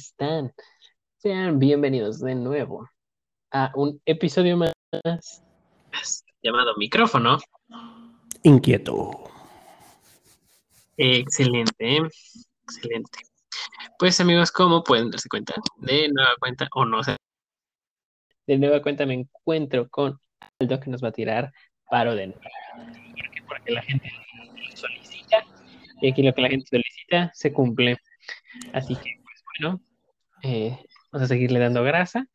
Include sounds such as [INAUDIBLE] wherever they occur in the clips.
están? Sean bienvenidos de nuevo a un episodio más llamado Micrófono. Inquieto. Excelente, excelente. Pues amigos, como pueden darse cuenta, de nueva cuenta o no de nueva cuenta me encuentro con Aldo que nos va a tirar paro de nuevo. Porque, porque la gente solicita y aquí lo que la gente solicita se cumple. Así que, pues bueno, eh, vamos a seguirle dando grasa.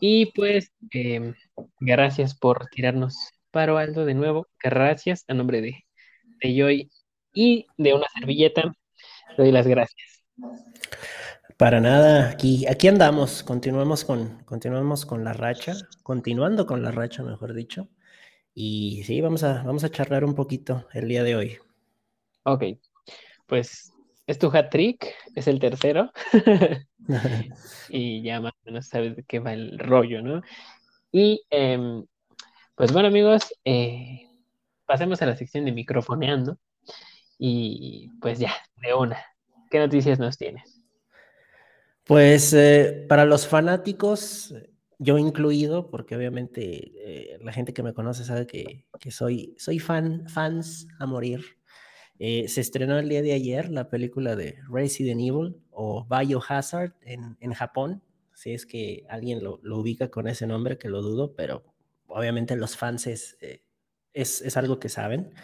Y pues, em, gracias por tirarnos paro, Aldo, de nuevo. Gracias a nombre de, de Joy y de una servilleta. Le doy las gracias. Para nada, aquí, aquí andamos, continuamos con, continuamos con la racha, continuando con la racha, mejor dicho. Y sí, vamos a, vamos a charlar un poquito el día de hoy. Ok, pues es tu hat trick, es el tercero. [LAUGHS] y ya más o menos sabes de qué va el rollo, ¿no? Y em, pues bueno, amigos, eh, pasemos a la sección de microfoneando. Y pues ya, de una. ¿Qué noticias nos tienes? Pues eh, para los fanáticos, yo incluido, porque obviamente eh, la gente que me conoce sabe que, soy, fan, fans a morir eh, se estrenó el día de ayer la película de Resident Evil o Biohazard en, en Japón. Si es que alguien lo, ubica con ese nombre, que lo dudo, pero obviamente los fans es, eh, algo que saben.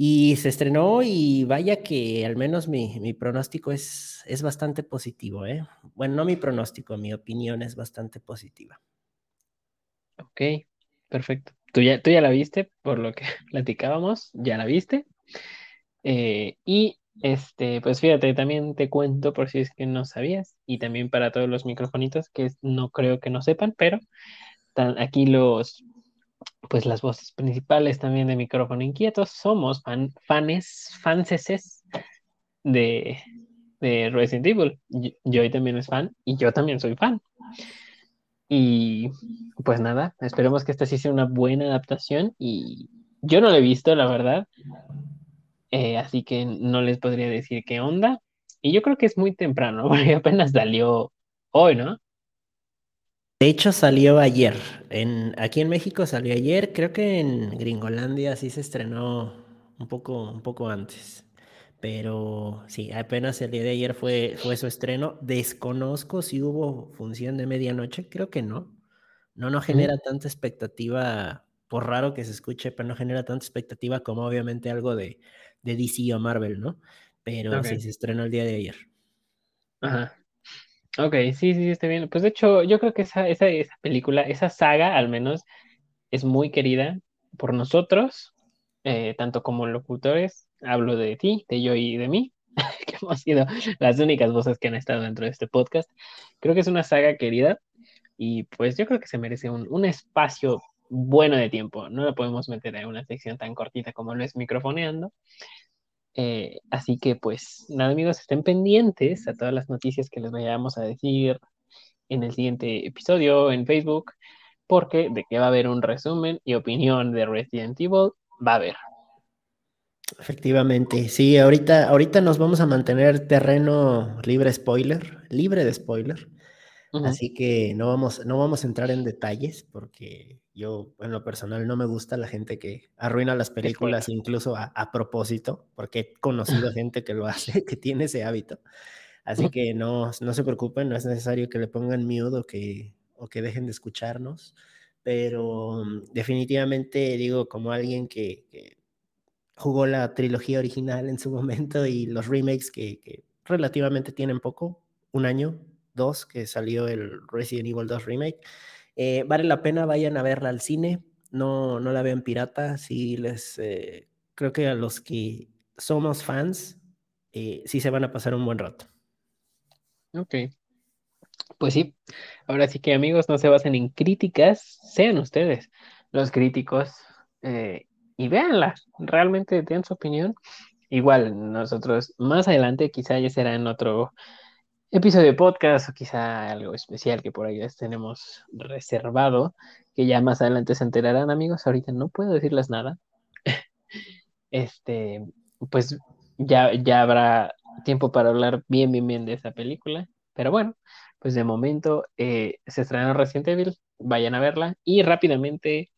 Y se estrenó y vaya que al menos mi, mi pronóstico es, es bastante positivo. ¿eh? Bueno, no mi pronóstico, mi opinión es bastante positiva. Ok, perfecto. ¿Tú ya, tú ya la viste, por lo que [LAUGHS] platicábamos, ya la viste. Eh, y este, pues fíjate, también te cuento por si es que no sabías, y también para todos los microfonitos que no creo que no sepan, pero aquí los, pues las voces principales también de micrófono inquietos, somos fan, fanes, fanses de, de Resident Evil. Yo, también es fan y yo también soy fan. Y pues nada, esperemos que esta sí sea una buena adaptación y yo no la he visto, la verdad, eh, así que no les podría decir qué onda. Y yo creo que es muy temprano, [LAUGHS] porque apenas salió hoy, ¿no? De hecho, salió ayer. En, aquí en México salió ayer. Creo que en Gringolandia sí se estrenó un poco, un poco antes. Pero sí, apenas el día de ayer fue, fue su estreno. Desconozco si hubo función de medianoche. Creo que no. No nos genera tanta expectativa, por raro que se escuche, pero no genera tanta expectativa como obviamente algo de, de DC o Marvel, ¿no? Pero okay. sí, se estrenó el día de ayer. Ajá. Ok, sí, sí, está bien. Pues de hecho, yo creo que esa, esa, esa película, esa saga al menos, es muy querida por nosotros, eh, tanto como locutores. Hablo de ti, de yo y de mí, [LAUGHS] que hemos sido las únicas voces que han estado dentro de este podcast. Creo que es una saga querida y pues yo creo que se merece un, un espacio bueno de tiempo. No lo podemos meter en una sección tan cortita como lo es microfoneando. Eh, así que pues nada amigos, estén pendientes a todas las noticias que les vayamos a decir en el siguiente episodio en Facebook, porque de que va a haber un resumen y opinión de Resident Evil, va a haber. Efectivamente, sí, ahorita, ahorita nos vamos a mantener terreno libre spoiler, libre de spoiler. Uh -huh. Así que no vamos, no vamos a entrar en detalles porque yo, en lo personal, no me gusta la gente que arruina las películas incluso a, a, propósito, porque he [LAUGHS] conocido gente que lo hace, que tiene ese hábito. Así que no, no se preocupen, no es necesario que le pongan miedo o que, o que dejen de escucharnos, pero mm, definitivamente digo, como alguien que, que, jugó la trilogía original en su momento y los remakes que, que relativamente tienen poco, un año, 2 que salió el Resident Evil 2 Remake. Eh, vale la pena, vayan a verla al cine, no, no la vean pirata, sí les, eh, creo que a los que somos fans, eh, sí se van a pasar un buen rato. Ok, pues sí, ahora sí que amigos, no se basen en críticas, sean ustedes los críticos eh, y véanla, realmente den su opinión. Igual nosotros más adelante quizá ya será en otro episodio de podcast o quizá algo especial que por ahí les tenemos reservado, que ya más adelante se enterarán, amigos. Ahorita no puedo decirles nada. [LAUGHS] este, pues ya, ya habrá tiempo para hablar bien, bien, bien de esa película. Pero bueno, pues de momento eh, se estrenó Resident Evil, vayan a verla. Y rápidamente,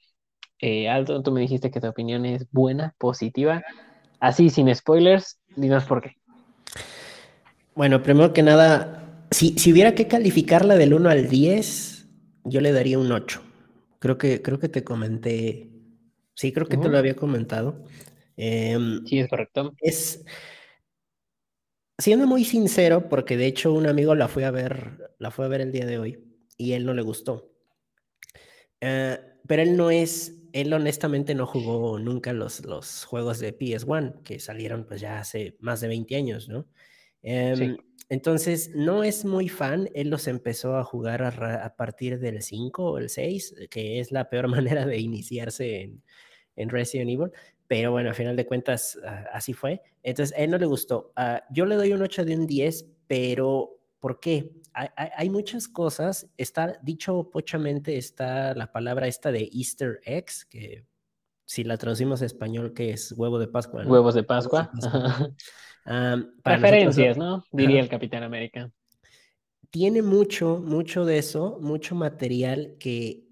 eh, Aldo, tú me dijiste que tu opinión es buena, positiva. Así, sin spoilers, dinos por qué. Bueno, primero que nada, si, si hubiera que calificarla del 1 al 10, yo le daría un 8. Creo que, creo que te comenté, sí, creo que te lo había comentado. Em, sí, es correcto. Es, siendo muy sincero, porque de hecho un amigo la fue a ver, la fue a ver el día de hoy y él no le gustó. Eh, pero él no es, él honestamente no jugó nunca los, los juegos de PS1 que salieron pues ya hace más de 20 años, ¿no? Em, entonces, no es muy fan, él los empezó a jugar a, partir del 5 o el 6, que es la peor [LAUGHS] manera de iniciarse en, en Resident Evil, pero bueno, a final de cuentas ah, así fue. Entonces, a él no le gustó. Uh, yo le doy un 8 de un 10, pero ¿por qué? Hay, hay, muchas cosas. Está, dicho pochamente, está la palabra esta de Easter eggs, que si la traducimos a español, que es huevo de Pascua. ¿no? Huevos de Pascua. Um, Preferencias, [LAUGHS] ¿no? Diría el Capitán América. Tiene mucho, mucho de eso, mucho material que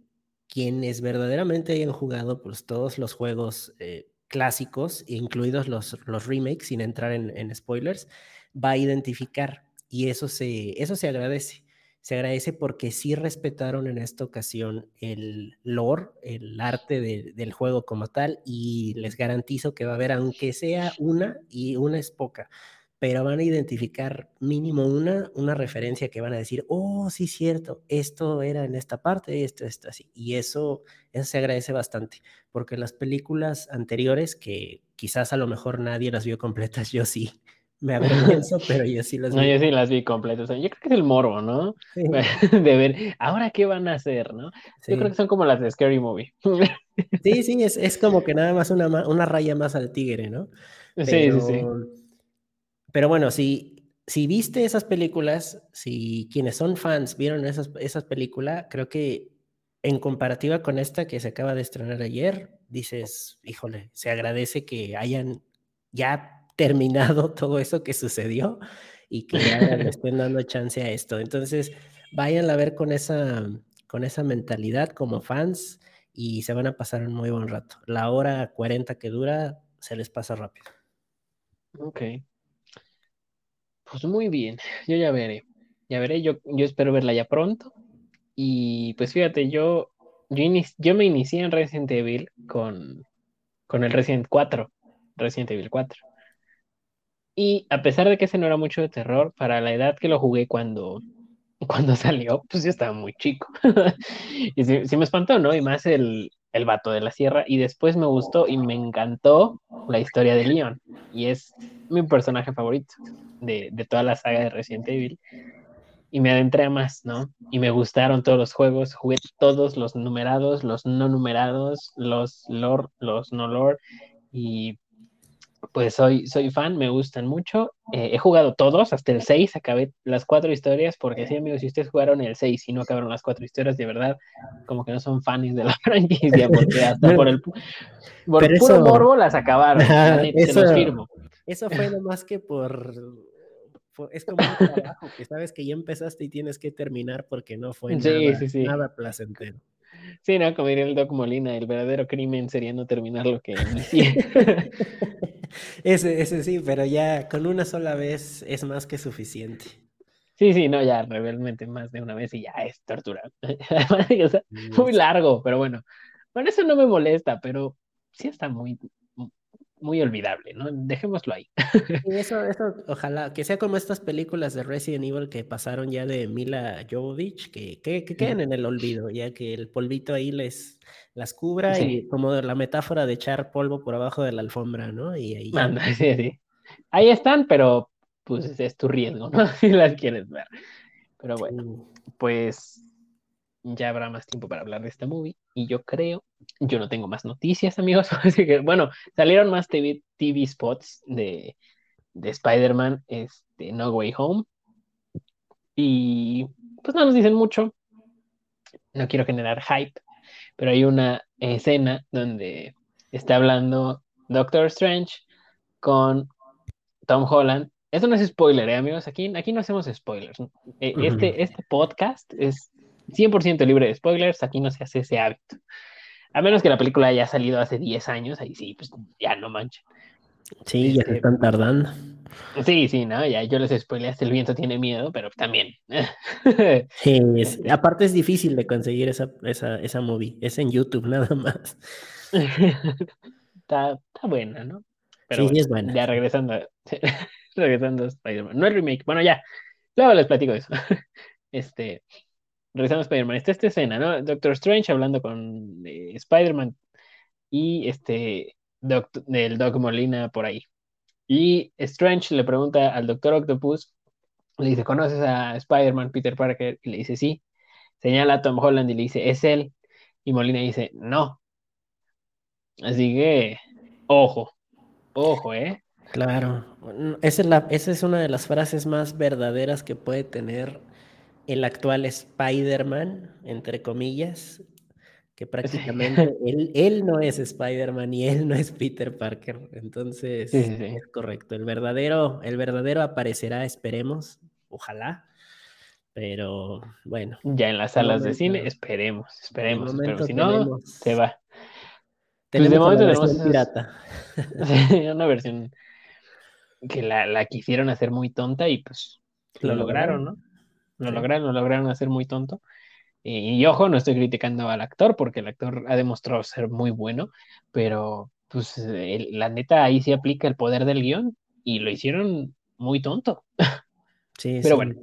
quienes verdaderamente hayan jugado pues, todos los juegos eh, clásicos, incluidos los, los remakes, sin entrar en, en, spoilers, va a identificar y eso se, eso se agradece. Se agradece porque sí respetaron en esta ocasión el lore, el arte de, del juego como tal y les garantizo que va a haber, aunque sea una y una es poca, pero van a identificar mínimo una, una referencia que van a decir, oh, sí, cierto, esto era en esta parte, esto, esto, así. Y eso, eso se agradece bastante, porque las películas anteriores, que quizás a lo mejor nadie las vio completas, [LAUGHS] yo sí, me avergüenzo, [LAUGHS] pero yo sí las vi. No, yo sí las vi completas. Yo creo que es el morbo, ¿no? Sí. [LAUGHS] De ver, ¿ahora qué van a hacer, no? Sí. Yo creo que son como las de Scary Movie. [LAUGHS] Sí, sí, es, es como que nada más una, una raya más al tigre, ¿no? Pero, sí, sí, sí. Pero bueno, si, si viste esas películas, si quienes son fans vieron esas, esas películas, creo que en comparativa con esta que se acaba de estrenar ayer, dices, híjole, se agradece que hayan ya terminado todo eso que sucedió y que ya le [LAUGHS] estén dando chance a esto. Entonces, vayan a ver con esa, con esa mentalidad como fans y se van a pasar un muy buen rato. La hora 40 que dura se les pasa rápido. Ok. Pues muy bien, yo ya veré. Ya veré, yo, yo espero verla ya pronto. Y pues fíjate, yo, yo, yo me inicié en Resident Evil con, con el Resident 4, Resident Evil 4. Y a pesar de que ese no era mucho de terror, para la edad que lo jugué cuando, [LAUGHS] cuando salió, pues yo estaba muy chico. [LAUGHS] y sí, me espantó, ¿no? Y más el, el vato de la sierra. Y después me gustó y me encantó la historia de Leon. Y es mi personaje favorito de, de toda la saga de Resident Evil. Y me adentré a más, ¿no? Y me gustaron todos los juegos. Jugué todos los numerados, los no numerados, los lore, los no lore. Y pues soy, soy fan, me gustan mucho. Eh, he jugado todos, hasta el 6, acabé las cuatro historias, porque sí, amigos, si ustedes jugaron el 6 y no acabaron las cuatro historias, de verdad, como que no son fans de la [LAUGHS] franquicia, porque hasta por el, por puro eso, morbo las acabaron. Eso, los firmo. eso fue nomás que por, por, es como un trabajo, que sabes que ya empezaste y tienes que terminar porque no fue sí, nada, sí, sí. nada placentero. Sí, no, como diría el Doc Molina, el verdadero crimen sería no terminar lo que inicié. [LAUGHS] ese, ese sí, pero ya con una sola vez es más que suficiente. Sí, sí, no, ya realmente más de una vez y ya es tortura. [LAUGHS] o sea, muy largo, pero bueno. Bueno, eso no me molesta, pero sí está muy, muy olvidable, ¿no? Dejémoslo ahí. [LAUGHS] Y eso, eso, ojalá, que sea como estas películas de Resident Evil que pasaron ya de Mila Jovovich, que, que, que queden en el olvido, ya que el polvito ahí les las cubra sí. y como la metáfora de echar polvo por abajo de la alfombra, ¿no? Y ahí. Anda, sí, sí. Ahí están, pero pues es tu riesgo, ¿no? [LAUGHS] Si las quieres ver. Pero bueno, pues ya habrá más tiempo para hablar de esta movie. Y yo creo, yo no tengo más noticias, amigos. [LAUGHS] Así que, bueno, salieron más TV, TV spots de, de Spider-Man, este, No Way Home. y pues no nos dicen mucho. No quiero generar hype, pero hay una escena donde está hablando Doctor Strange con Tom Holland. Eso no es spoiler, ¿eh, amigos? Aquí, aquí no hacemos spoilers. Eh, este, este podcast es 100% libre de spoilers, aquí no se hace ese hábito. A menos que la película haya salido hace 10 años, ahí sí, pues ya no manchen. Sí, ya se este, están tardando. Sí, sí, no, ya yo les spoilé hasta el viento tiene miedo, pero también. [LAUGHS] sí, aparte es difícil de conseguir esa, esa, esa movie, es en YouTube [LAUGHS] nada más. está, está buena, ¿no? Pero sí, es buena. Ya regresando, [LAUGHS] regresando a Spider-Man. No es remake, bueno, ya, luego les platico eso. Este, regresando a Spider-Man, está esta escena, ¿no? Doctor Strange hablando con eh, Spider-Man y este, Doc, el Doc Molina por ahí. Y Strange le pregunta al Doctor Octopus, le dice, ¿conoces a Spider-Man, Peter Parker? Y le dice, sí. Señala a Tom Holland y le dice, es él. Y Molina dice, no. Así que, ojo, ojo, ¿eh? Claro, esa es, la, esa es una de las frases más verdaderas que puede tener el actual Spider-Man, entre comillas, que [LAUGHS] prácticamente él, él, no es Spider-Man y él no es Peter Parker. Entonces, es correcto. El verdadero, el verdadero aparecerá, esperemos, ojalá. Pero bueno. Ya en las salas de cine, esperemos, esperemos, pero si no, se va. Pues tenemos una versión pirata. [LAUGHS] una versión que la, la, quisieron hacer muy tonta y pues lo, lograron, ¿no? Lo lograron, lo lograron hacer muy tonto. Y, ojo, no estoy criticando al actor porque el actor ha demostrado ser muy bueno, pero pues la neta ahí sí aplica el poder del guion y lo hicieron muy tonto. [LAUGHS] Sí, pero bueno.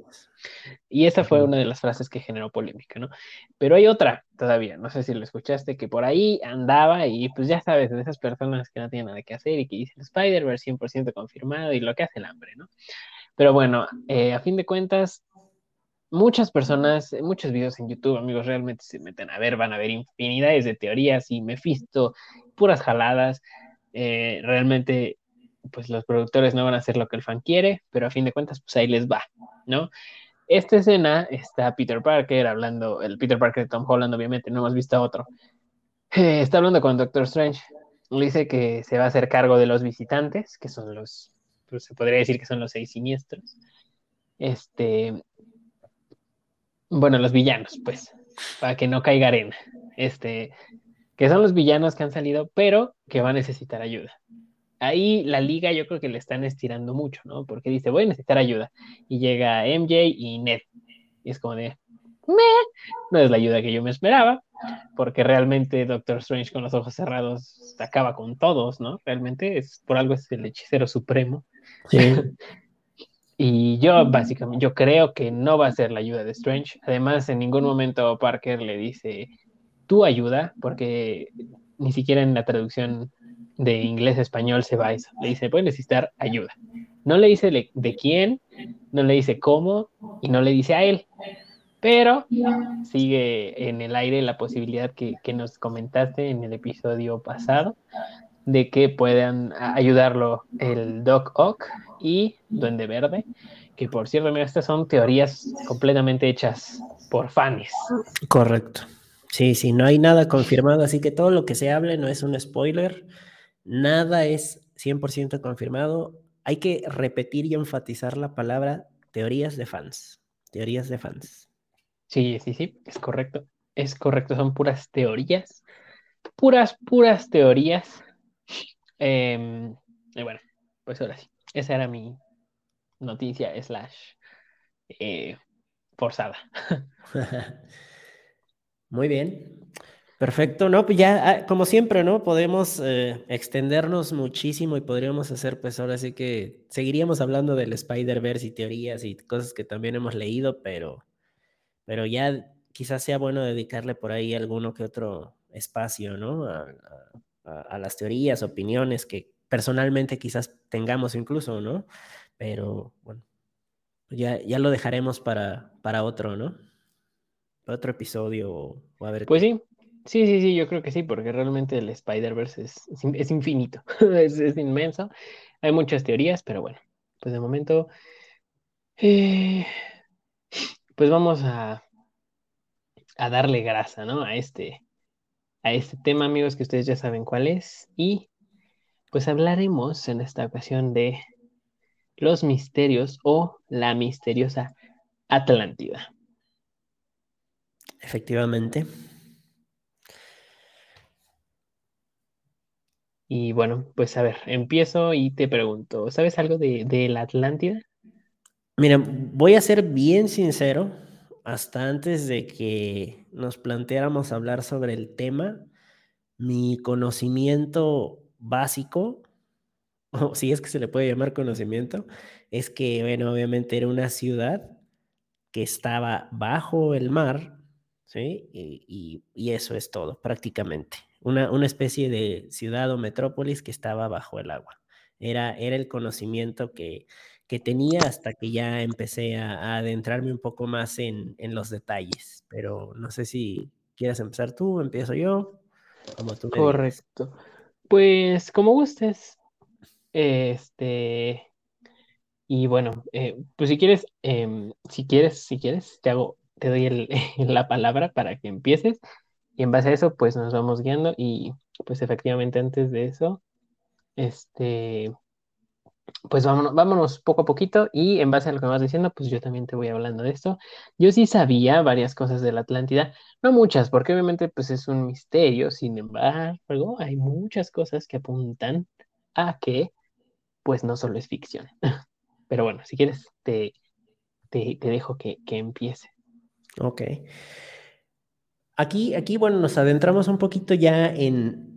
Y esa fue una de las frases que generó polémica, ¿no? Pero hay otra todavía, no sé si lo escuchaste, que por ahí andaba y pues ya sabes, de esas personas que no tienen nada que hacer y que dicen Spider-Verse 100% confirmado y lo que hace el hambre, ¿no? Pero bueno, eh, a fin de cuentas, muchas personas, muchos videos en YouTube, amigos, realmente se meten a ver, van a ver infinidades de teorías y Mephisto, puras jaladas. Eh, realmente, pues los productores no van a hacer lo que el fan quiere, pero a fin de cuentas, pues ahí les va, ¿no? Esta escena está Peter Parker hablando, el Peter Parker de Tom Holland, obviamente, no hemos visto a otro. Eh, está hablando con Doctor Strange. Le dice que se va a hacer cargo de los visitantes, que son los, pues se podría decir que son los seis siniestros. Este, bueno, los villanos, pues, para que no caiga arena. Este, que son los villanos que han salido, pero que va a necesitar ayuda. Ahí la liga yo creo que le están estirando mucho, ¿no? Porque dice, voy a necesitar ayuda. Y llega MJ y Ned. Y es como de, no es la ayuda que yo me esperaba, porque realmente Doctor Strange con los ojos cerrados acaba con todos, ¿no? Realmente es por algo es el hechicero supremo. Sí. [LAUGHS] Y yo básicamente, yo creo que no va a ser la ayuda de Strange. Además, en ningún momento Parker le dice tu ayuda, porque ni siquiera en la traducción de inglés a español se va eso. Le dice, puede necesitar ayuda. No le dice de quién, no le dice cómo y no le dice a él. Pero sigue en el aire la posibilidad que, que nos comentaste en el episodio pasado de que puedan ayudarlo el Doc Ock y Duende Verde, que por cierto, mira, estas son teorías completamente hechas por fans. Correcto. Sí, sí, no hay nada confirmado, así que todo lo que se hable no es un spoiler, nada es 100% confirmado. Hay que repetir y enfatizar la palabra teorías de fans, teorías de fans. Sí, sí, sí, es correcto, es correcto, son puras teorías, puras, puras teorías Em, y bueno, pues ahora sí, esa era mi noticia slash eh, forzada. [LAUGHS] Muy bien. Perfecto, ¿no? Pues ya, ah, como siempre, ¿no? Podemos eh, extendernos muchísimo y podríamos hacer, pues ahora sí que seguiríamos hablando del Spider-Verse y teorías y cosas que también hemos leído, pero, pero ya quizás sea bueno dedicarle por ahí alguno que otro espacio, ¿no? Las teorías, opiniones que personalmente quizás tengamos incluso, ¿no? Pero bueno, ya, ya lo dejaremos para, para otro, ¿no? Otro episodio o, a ver. Pues sí, sí, sí, sí, yo creo que sí, porque realmente el Spider-Verse es, es, infinito, [LAUGHS] es, es, inmenso. Hay muchas teorías, pero bueno, pues de momento... Eh, pues vamos a, a darle grasa, ¿no? A este, a este tema, amigos, que ustedes ya saben cuál es. Y pues hablaremos en esta ocasión de los misterios o la misteriosa Atlántida. Efectivamente. Y bueno, pues a ver, empiezo y te pregunto, ¿sabes algo de, de la Atlántida? Mira, voy a ser bien sincero, hasta antes de que nos planteáramos hablar sobre el tema, mi conocimiento básico, [LAUGHS] o si es que se le puede llamar conocimiento, es que, bueno, obviamente era una ciudad que estaba bajo el mar, ¿sí? Y, y, eso es todo, prácticamente. Una, una, especie de ciudad o metrópolis que estaba bajo el agua. Era, era el conocimiento que, que tenía hasta que ya empecé a, a adentrarme un poco más en, en, los detalles. Pero no sé si quieres empezar tú, empiezo yo, como tú Correcto. Digas. Pues como gustes. Este. Y bueno, eh, pues si quieres, eh, si quieres, si quieres, te hago, te doy el, [LAUGHS] la palabra para que empieces. Y en base a eso, pues nos vamos guiando. Y pues efectivamente antes de eso, este, pues vámonos, vámonos poco a poquito y en base a lo que me vas diciendo, pues yo también te voy hablando de esto. Yo sí sabía varias cosas de la Atlántida, no muchas, porque obviamente pues es un misterio, sin embargo, hay muchas cosas que apuntan a que pues no solo es ficción. [LAUGHS] Pero bueno, si quieres, te, te, te dejo que, que empiece. Ok. Aquí, aquí, bueno, nos adentramos un poquito ya en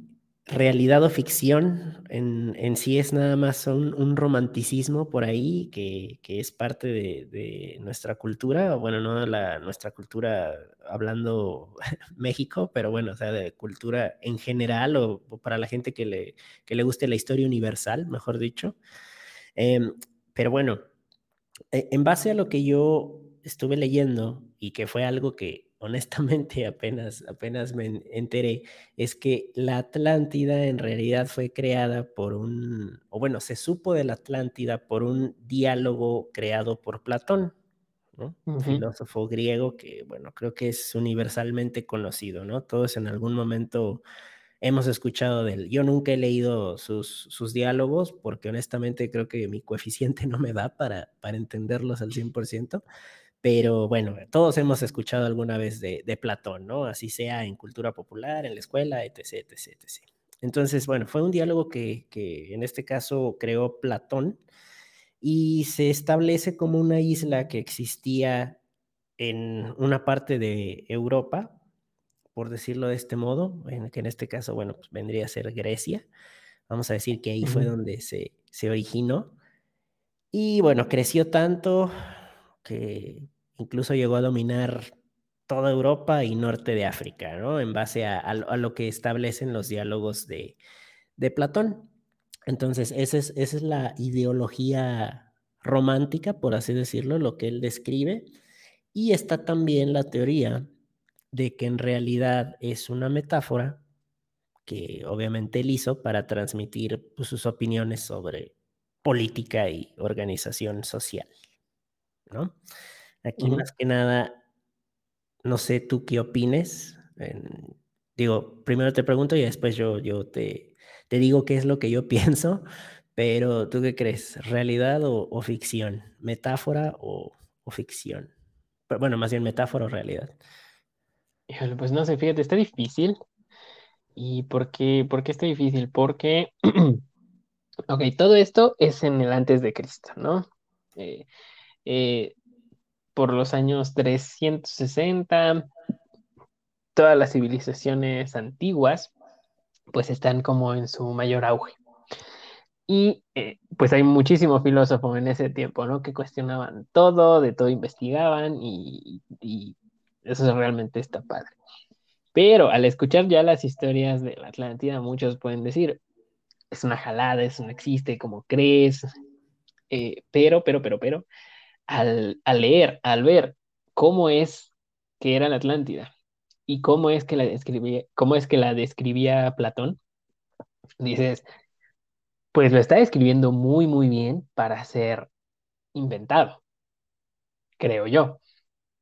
realidad o ficción, en, en sí es nada más un, un romanticismo por ahí que, que es parte de, de, nuestra cultura, bueno, no la, nuestra cultura hablando [LAUGHS] México, pero bueno, o sea, de cultura en general o, para la gente que le, que le guste la historia universal, mejor dicho. Eh, pero bueno, en base a lo que yo estuve leyendo y que fue algo que honestamente apenas, apenas me enteré, es que la Atlántida en realidad fue creada por un, o bueno, se supo de la Atlántida por un diálogo creado por Platón, ¿no? Uh -huh. filósofo griego que, bueno, creo que es universalmente conocido, ¿no? Todos en algún momento hemos escuchado de él. Yo nunca he leído sus, sus diálogos porque honestamente creo que mi coeficiente [LAUGHS] no me da para, para entenderlos al 100%. Pero bueno, todos hemos escuchado alguna vez de, de, Platón, ¿no? Así sea en cultura popular, en la escuela, etc., etc., etc. Entonces, bueno, fue un diálogo que, que en este caso creó Platón y se establece como una isla que existía en una parte de Europa, por decirlo de este modo, en, que en este caso, bueno, pues vendría a ser Grecia. Vamos a decir que ahí fue donde se, se originó. Y bueno, creció tanto, que incluso llegó a dominar toda Europa y norte de África, ¿no? En base a, lo que establecen los diálogos de, Platón. Entonces, esa es, esa es, la ideología romántica, por así decirlo, lo que él describe. Y está también la teoría de que en realidad es una metáfora que obviamente él hizo para transmitir pues, sus opiniones sobre política y organización social. ¿No? Aquí uh -huh. más que nada, no sé tú qué opines. Digo, primero te pregunto y después yo, yo te, te, digo qué es lo que yo [LAUGHS] pienso, pero ¿tú qué crees? ¿Realidad o, o ficción? ¿Metáfora o, o, ficción? Pero, bueno, más bien metáfora o realidad. Híjole, pues no sé, fíjate, está difícil. ¿Y por qué, por qué está difícil? Porque, [CLEARS THROAT] ok, todo esto es en el antes de Cristo, ¿no? Eh, eh, por los años 360, todas las civilizaciones antiguas pues están como en su mayor auge. Y eh, pues hay muchísimo filósofo en ese tiempo, ¿no? Que cuestionaban todo, de todo investigaban y, y eso realmente está padre. Pero al escuchar ya las historias de la Atlántida, muchos pueden decir, es una jalada, eso no existe, como crees. Eh, pero, pero, pero, pero, al, leer, al ver cómo es que era la Atlántida y cómo es que la describía, cómo es que la describía Platón, dices, pues lo está describiendo muy, muy bien para ser inventado, creo yo.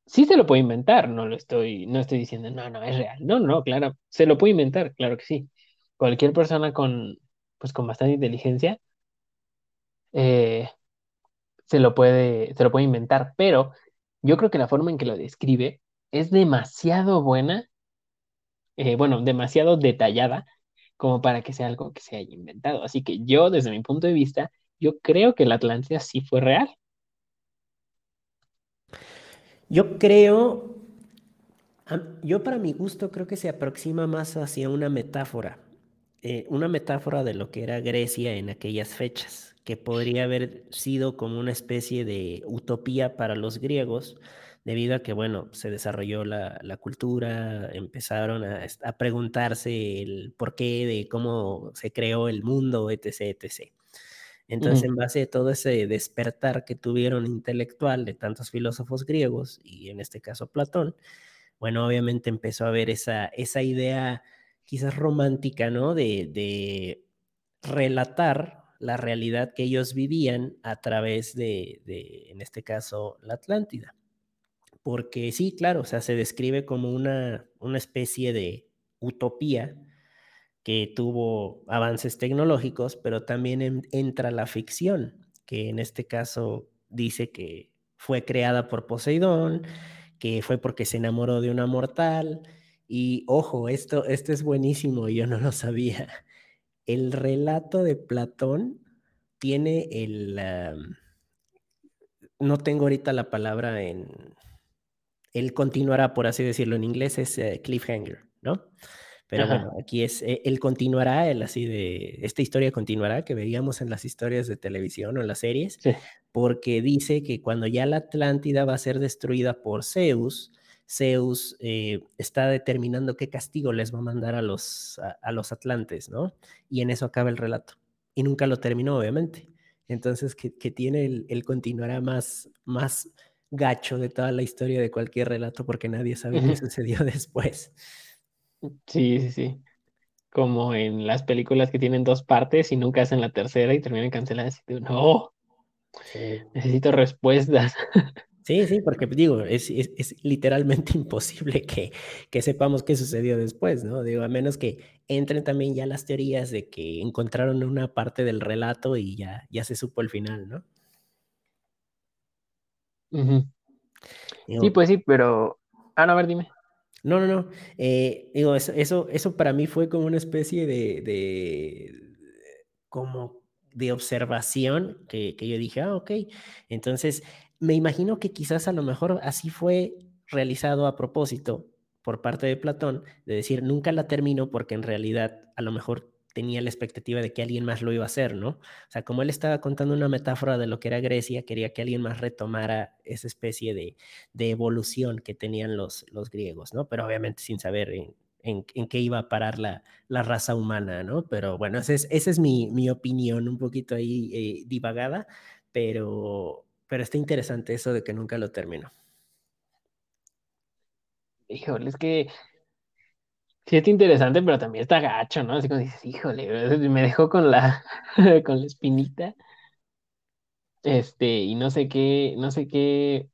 sí se lo puede inventar, no lo estoy, no estoy diciendo, no, no, es real. No, no, claro, se lo puede inventar, claro que sí. Cualquier persona con, pues, con bastante inteligencia eh, se lo puede, se lo puede inventar, pero yo creo que la forma en que lo describe es demasiado buena, eh, bueno, demasiado detallada como para que sea algo que se haya inventado. Así que yo, desde mi punto de vista, yo creo que la Atlántida sí fue real. Yo creo, yo para mi gusto creo que se aproxima más hacia una metáfora, eh, una metáfora de lo que era Grecia en aquellas fechas, que podría haber sido como una especie de utopía para los griegos, debido a que, bueno, se desarrolló la, cultura, empezaron a, a, preguntarse el porqué de cómo se creó el mundo, etc., etc. Entonces, en base a todo ese despertar que tuvieron intelectual de tantos filósofos griegos, y en este caso Platón, bueno, obviamente empezó a haber esa, esa idea quizás romántica, ¿no? De, de relatar la realidad que ellos vivían a través de, en este caso, la Atlántida. Porque sí, claro, o sea, se describe como una, una especie de utopía que tuvo avances tecnológicos, pero también entra la ficción, que en este caso dice que fue creada por Poseidón, que fue porque se enamoró de una mortal. Y ojo, esto, esto es buenísimo, yo no lo sabía. El relato de Platón tiene el... no tengo ahorita la palabra en... Él continuará, por así decirlo, en inglés es eh, cliffhanger, ¿no? Pero bueno, aquí es, eh, él continuará, el así de, esta historia continuará que veíamos en las historias de televisión o en las series, porque dice que cuando ya la Atlántida va a ser destruida por Zeus, Zeus eh, está determinando qué castigo les va a mandar a los, a, los atlantes, ¿no? Y en eso acaba el relato. Y nunca lo terminó, obviamente. Entonces, que, que tiene el, el, continuará más, más gacho de toda la historia de cualquier relato porque nadie sabe qué sucedió [LAUGHS] después. Sí, sí, sí. Como en las películas que tienen dos partes y nunca hacen la tercera y terminan canceladas. No, necesito respuestas. [LAUGHS] Sí, sí, porque digo, es, literalmente [LAUGHS] imposible que, que, sepamos qué sucedió después, ¿no? Digo, a menos que entren también ya las teorías de que encontraron una parte del relato y ya, ya se supo el final, ¿no? sí, pues sí, pero... Ah, no, a ver, dime. No, no, no. Eh, digo, eso, eso, para mí fue como una especie de, de como de observación que, que, yo dije, ah, ok. Entonces, me imagino que quizás a lo mejor así fue realizado a propósito por parte de Platón, de decir, nunca la termino porque en realidad a lo mejor tenía la expectativa de que alguien más lo iba a hacer, ¿no? O sea, como él estaba contando una metáfora de lo que era Grecia, quería que alguien más retomara esa especie de, evolución que tenían los, los griegos, ¿no? Pero obviamente sin saber en, qué iba a parar la, raza humana, ¿no? Pero bueno, esa es, esa es mi, opinión, un poquito ahí eh, divagada, pero, pero está interesante eso de que nunca lo terminó. Híjole, es que sí está interesante, pero también está gacho, ¿no? Así como dices, híjole, [LAUGHS] me dejó con la, [LAUGHS] con la espinita. Este, y no sé qué, no sé qué,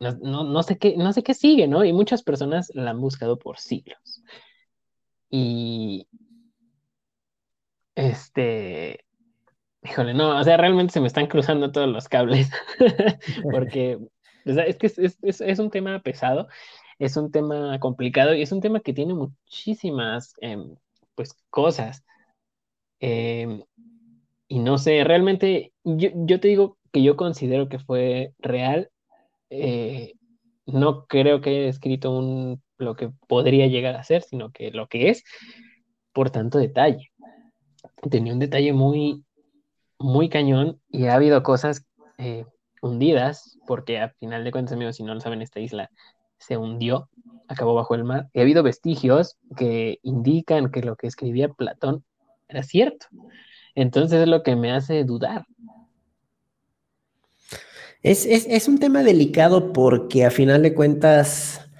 no, no, sé qué, no sé qué sigue, ¿no? Y muchas personas la han buscado por siglos. Y este, híjole, no, o sea, realmente se me están cruzando todos los cables, [LAUGHS] porque es que es, es, un tema pesado es un tema complicado y es un tema que tiene muchísimas em, pues, cosas. Em, y no sé, realmente yo, te digo que yo considero que fue real. Eh, no creo que haya escrito un, lo que podría llegar a ser, sino que lo que es por tanto detalle. Tenía un detalle muy, muy cañón y ha habido cosas eh, hundidas, porque al final de cuentas, amigos, si no lo saben, esta isla se hundió, acabó bajo el mar. Y ha habido vestigios que indican que lo que escribía Platón era cierto. Entonces es lo que me hace dudar. Es, un tema delicado porque a final de cuentas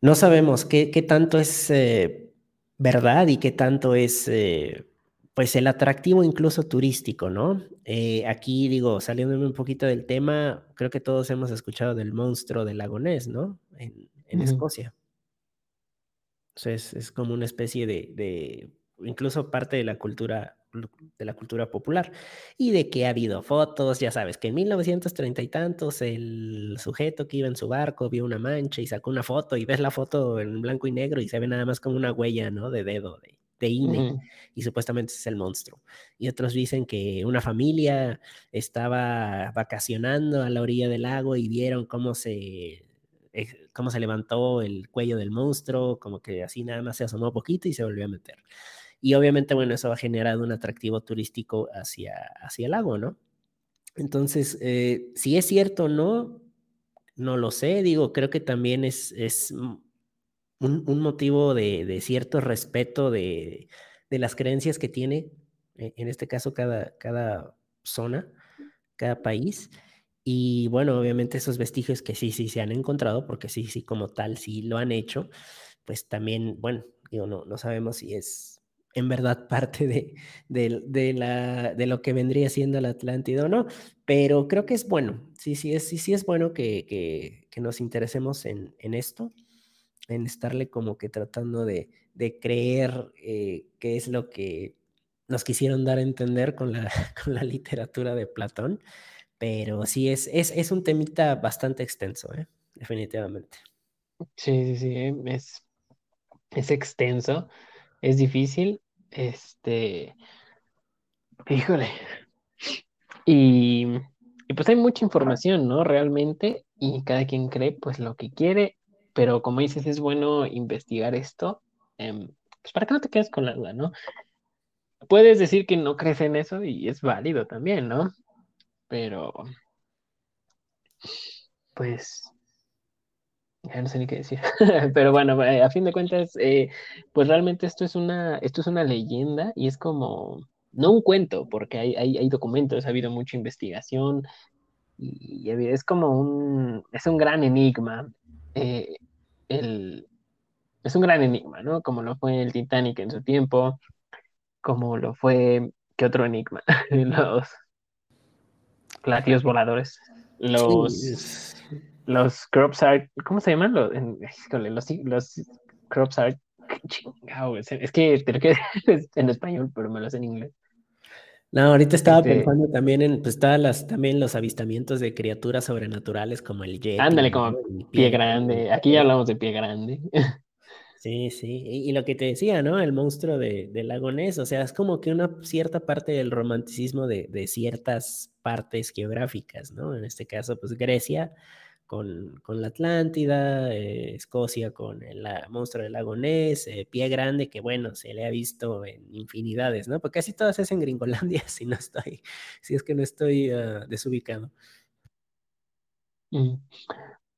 no sabemos qué, tanto es eh, verdad y qué tanto es eh, pues el atractivo incluso turístico, ¿no? Eh, aquí digo, saliéndome un poquito del tema, creo que todos hemos escuchado del monstruo del lago Ness, ¿no? En, en Escocia. O sea, es, es, como una especie de, de, incluso parte de la cultura de la cultura popular y de que ha habido fotos, ya sabes, que en 1930 y tantos el sujeto que iba en su barco vio una mancha y sacó una foto y ves la foto en blanco y negro y se ve nada más como una huella, ¿no? De dedo, de, de INE, y supuestamente es el monstruo. Y otros dicen que una familia estaba vacacionando a la orilla del lago y vieron cómo se eh, cómo se levantó el cuello del monstruo, como que así nada más se asomó poquito y se volvió a meter. Y obviamente, bueno, eso ha generado un atractivo turístico hacia, hacia el lago, ¿no? Entonces, eh, si es cierto o no, no lo sé, digo, creo que también es, es un, un motivo de, de, cierto respeto de, de, las creencias que tiene, eh, en este caso, cada, cada zona, cada país. Y bueno, obviamente esos vestigios que sí, sí se han encontrado, porque sí, sí, como tal, sí lo han hecho, pues también, bueno, digo, no, no sabemos si es en verdad [LAUGHS] parte de, de, de, la, de lo que vendría siendo la Atlántida o no, pero creo que es bueno, sí, sí, es, sí, sí es bueno que, que, que nos interesemos en, en, esto, en estarle como que tratando de, de creer eh, qué es lo que nos quisieron dar a entender con la, [LAUGHS] con la literatura de Platón, pero sí es, es, es un temita bastante extenso, ¿eh? definitivamente. Sí, sí, sí, es, es extenso, es difícil, este, híjole. Y, y, pues hay mucha información, ¿no? Realmente, y cada quien cree pues lo que quiere, pero como dices, es bueno investigar esto, eh, pues para que no te quedes con la duda, ¿no? Puedes decir que no crees en eso y es válido también, ¿no? Pero, pues, ya no sé ni qué decir. [LAUGHS] Pero bueno, eh, a fin de cuentas, eh, pues realmente esto es una, esto es una leyenda y es como, no un cuento, porque hay, hay, hay documentos, ha habido mucha investigación y, y, es como un, es un gran enigma. Eh, el, es un gran enigma, ¿no? Como lo fue el Titanic en su tiempo, como lo fue, ¿qué otro enigma? [LAUGHS] los platillos voladores, los... Sí los crops art, ¿cómo se llaman? Los, los, los crops art, chingado, es que te lo quiero [LAUGHS] en español, pero me lo sé en inglés. No, ahorita estaba este, pensando también en, pues las, también los avistamientos de criaturas sobrenaturales como el jet. Ándale, como pie, pie grande. Aquí ya hablamos de pie grande. [LAUGHS] Sí, sí. Y, y, lo que te decía, ¿no? El monstruo de, del lago Ness. O sea, es como que una cierta parte del romanticismo de, de ciertas partes geográficas, ¿no? En este caso, pues Grecia con, con la Atlántida, eh, Escocia con el monstruo del lago Ness, eh, Pie Grande, que bueno, se le ha visto en infinidades, ¿no? Porque casi todas es en Gringolandia, [LAUGHS] si no estoy, si es que no estoy uh, desubicado. Mm.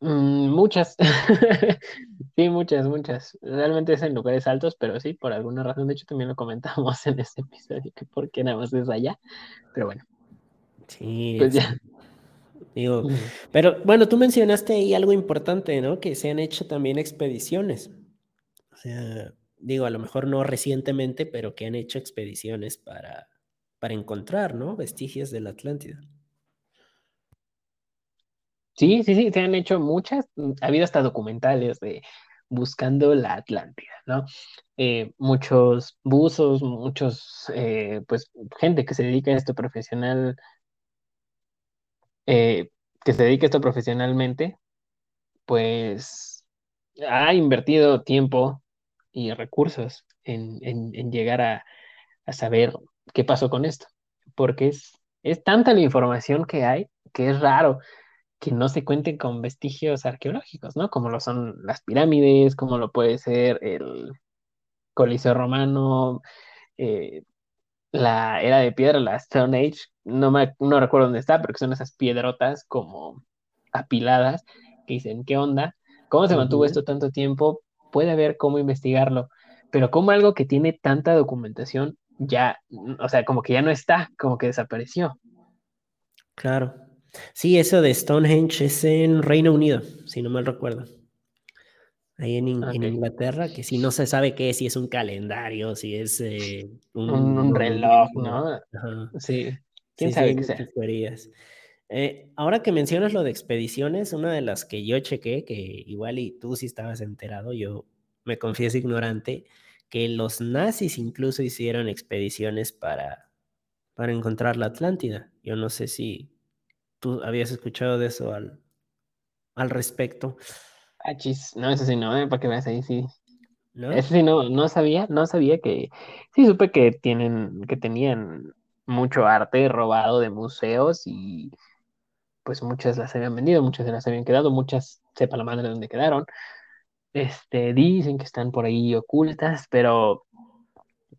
Mm, muchas, [LAUGHS] sí, muchas, muchas. Realmente es en lugares altos, pero sí, por alguna razón, de hecho también lo comentamos [LAUGHS] en este episodio, que por qué nada más es allá, pero bueno. Sí, pues ya. Digo, uh -huh. pero bueno, tú mencionaste ahí algo importante, ¿no? Que se han hecho también expediciones. O sea, digo, a lo mejor no recientemente, pero que han hecho expediciones para, para encontrar, ¿no? Vestigios de la Atlántida. Sí, sí, sí, se han hecho muchas. Ha habido hasta documentales de buscando la Atlántida, ¿no? Eh, muchos buzos, muchos, eh, pues, gente que se dedica a esto profesional eh, que se dedique a esto profesionalmente, pues ha invertido tiempo y recursos en, en, en llegar a, a, saber qué pasó con esto, porque es, es tanta la información que hay que es raro que no se cuenten con vestigios arqueológicos, ¿no? Como lo son las pirámides, como lo puede ser el Coliseo Romano, eh, la era de piedra, la Stone Age, no, me, no recuerdo dónde está, pero que son esas piedrotas como apiladas que dicen, ¿qué onda? ¿Cómo se mantuvo uh -huh. esto tanto tiempo? Puede haber cómo investigarlo, pero como algo que tiene tanta documentación ya, o sea, como que ya no está, como que desapareció. Claro. Sí, eso de Stonehenge es en Reino Unido, si no mal recuerdo. Ahí en, okay. en, Inglaterra, que si no se sabe qué es, si es un calendario, si es eh, un, un, reloj, ¿no? Ajá. Sí. ¿Quién sí, sabe qué sea? Eh, ahora que mencionas lo de expediciones, una de las que yo chequé, que igual y tú sí estabas enterado, yo me confieso ignorante, que los nazis incluso hicieron expediciones para, para encontrar la Atlántida. Yo no sé si tú habías escuchado de eso al, al respecto, Ah, chis, no, eso sí no, ¿eh? Para que veas ahí, sí. ¿no? Eso sí no, no sabía, no sabía que, sí supe que tienen, que tenían mucho arte robado de museos y pues muchas las habían vendido, muchas se las habían quedado, muchas sepa la madre dónde quedaron. Este, dicen que están por ahí ocultas, pero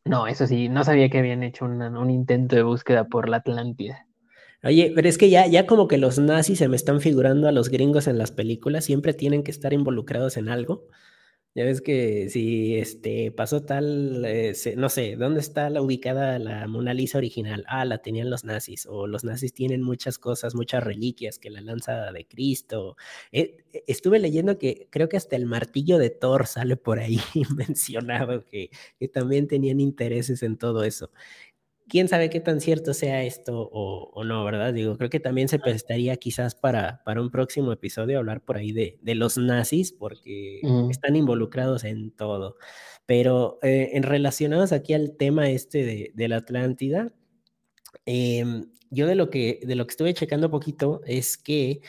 no, eso sí, no sabía que habían hecho una- un intento de búsqueda por la Atlántida. Oye, pero es que ya, ya como que los nazis se me están figurando a los gringos en las películas, siempre tienen que estar involucrados en algo. Ya ves que si este pasó tal, eh, no sé, ¿dónde está la ubicada la Mona Lisa original? Ah, la tenían los nazis, o los nazis tienen muchas cosas, muchas reliquias, que la lanza de Cristo. Eh, eh, estuve leyendo que creo que hasta el martillo de Thor sale por ahí [LAUGHS] mencionado, que, que también tenían intereses en todo eso quién sabe qué tan cierto sea esto o, o, no, ¿verdad? Digo, creo que también se prestaría quizás para, para un próximo episodio hablar por ahí de, de los nazis, porque están involucrados en todo. Pero eh, en relacionados aquí al tema este de, de la Atlántida, eh, yo de lo, que, de lo que estuve checando un poquito es que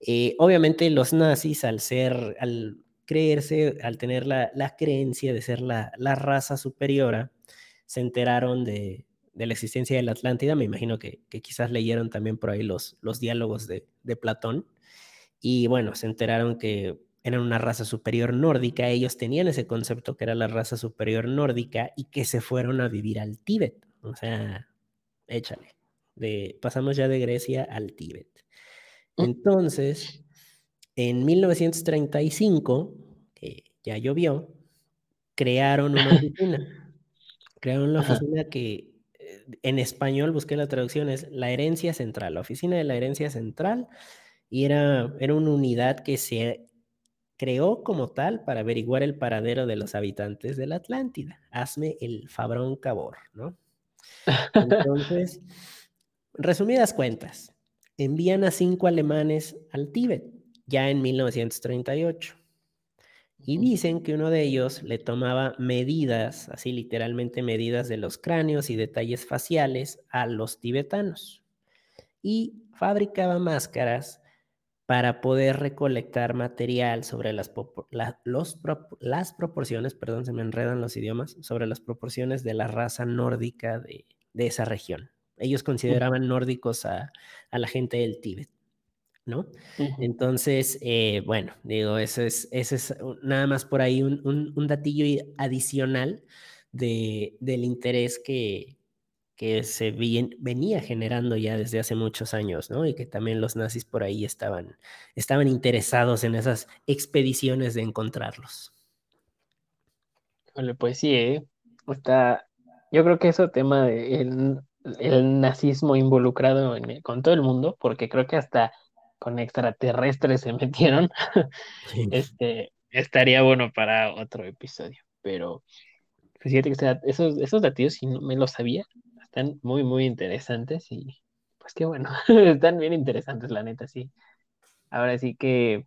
eh, obviamente los nazis al ser, al creerse, al tener la, la creencia de ser la, la raza superiora, se enteraron de, de la existencia de la Atlántida, me imagino que, que quizás leyeron también por ahí los, los diálogos de, de, Platón, y bueno, se enteraron que eran una raza superior nórdica, ellos tenían ese concepto que era la raza superior nórdica y que se fueron a vivir al Tíbet, o sea, échale, de, pasamos ya de Grecia al Tíbet. Entonces, en 1935, que ya llovió, crearon una [LAUGHS] oficina, crearon la oficina que en español busqué la traducción, es la herencia central, la oficina de la herencia central, y era, era una unidad que se creó como tal para averiguar el paradero de los habitantes de la Atlántida. Hazme el Fabrón Cabor, ¿no? [LAUGHS] Entonces, resumidas cuentas, envían a cinco alemanes al Tíbet, ya en 1938. Y dicen que uno de ellos le tomaba medidas, así literalmente medidas de los cráneos y detalles faciales a los tibetanos. Y fabricaba máscaras para poder recolectar material sobre las, la, los, las proporciones, perdón, se me enredan los idiomas, sobre las proporciones de la raza nórdica de, de esa región. Ellos consideraban nórdicos a, a la gente del Tíbet. ¿No? Uh -huh. Entonces, eh, bueno, digo, eso es, eso es nada más por ahí un, un, un datillo adicional de, del interés que, que se bien, venía generando ya desde hace muchos años, ¿no? Y que también los nazis por ahí estaban, estaban interesados en esas expediciones de encontrarlos. Vale, pues sí, ¿eh? Está, yo creo que eso tema de el, el nazismo involucrado en, con todo el mundo, porque creo que hasta con extraterrestres se [LAUGHS] metieron, sí. este, estaría bueno para otro episodio. Pero pues fíjate que esos, esos datos, si no me los sabía, están muy, muy interesantes y pues qué bueno, [LAUGHS] están bien interesantes, la neta, sí. Ahora sí que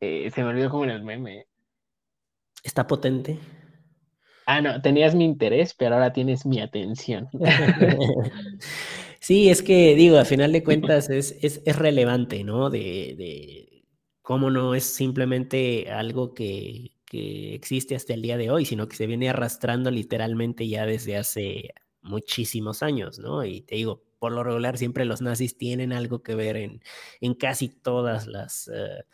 eh, se me olvidó como en el meme. Está potente. Ah, no, tenías mi interés, pero ahora tienes mi atención. [LAUGHS] sí, es que digo, a final de cuentas es, es, es relevante, ¿no? De, de, cómo no es simplemente algo que, que, existe hasta el día de hoy, sino que se viene arrastrando literalmente ya desde hace muchísimos años, ¿no? Y te digo, por lo regular siempre los nazis tienen algo que ver en, en casi todas las... Uh,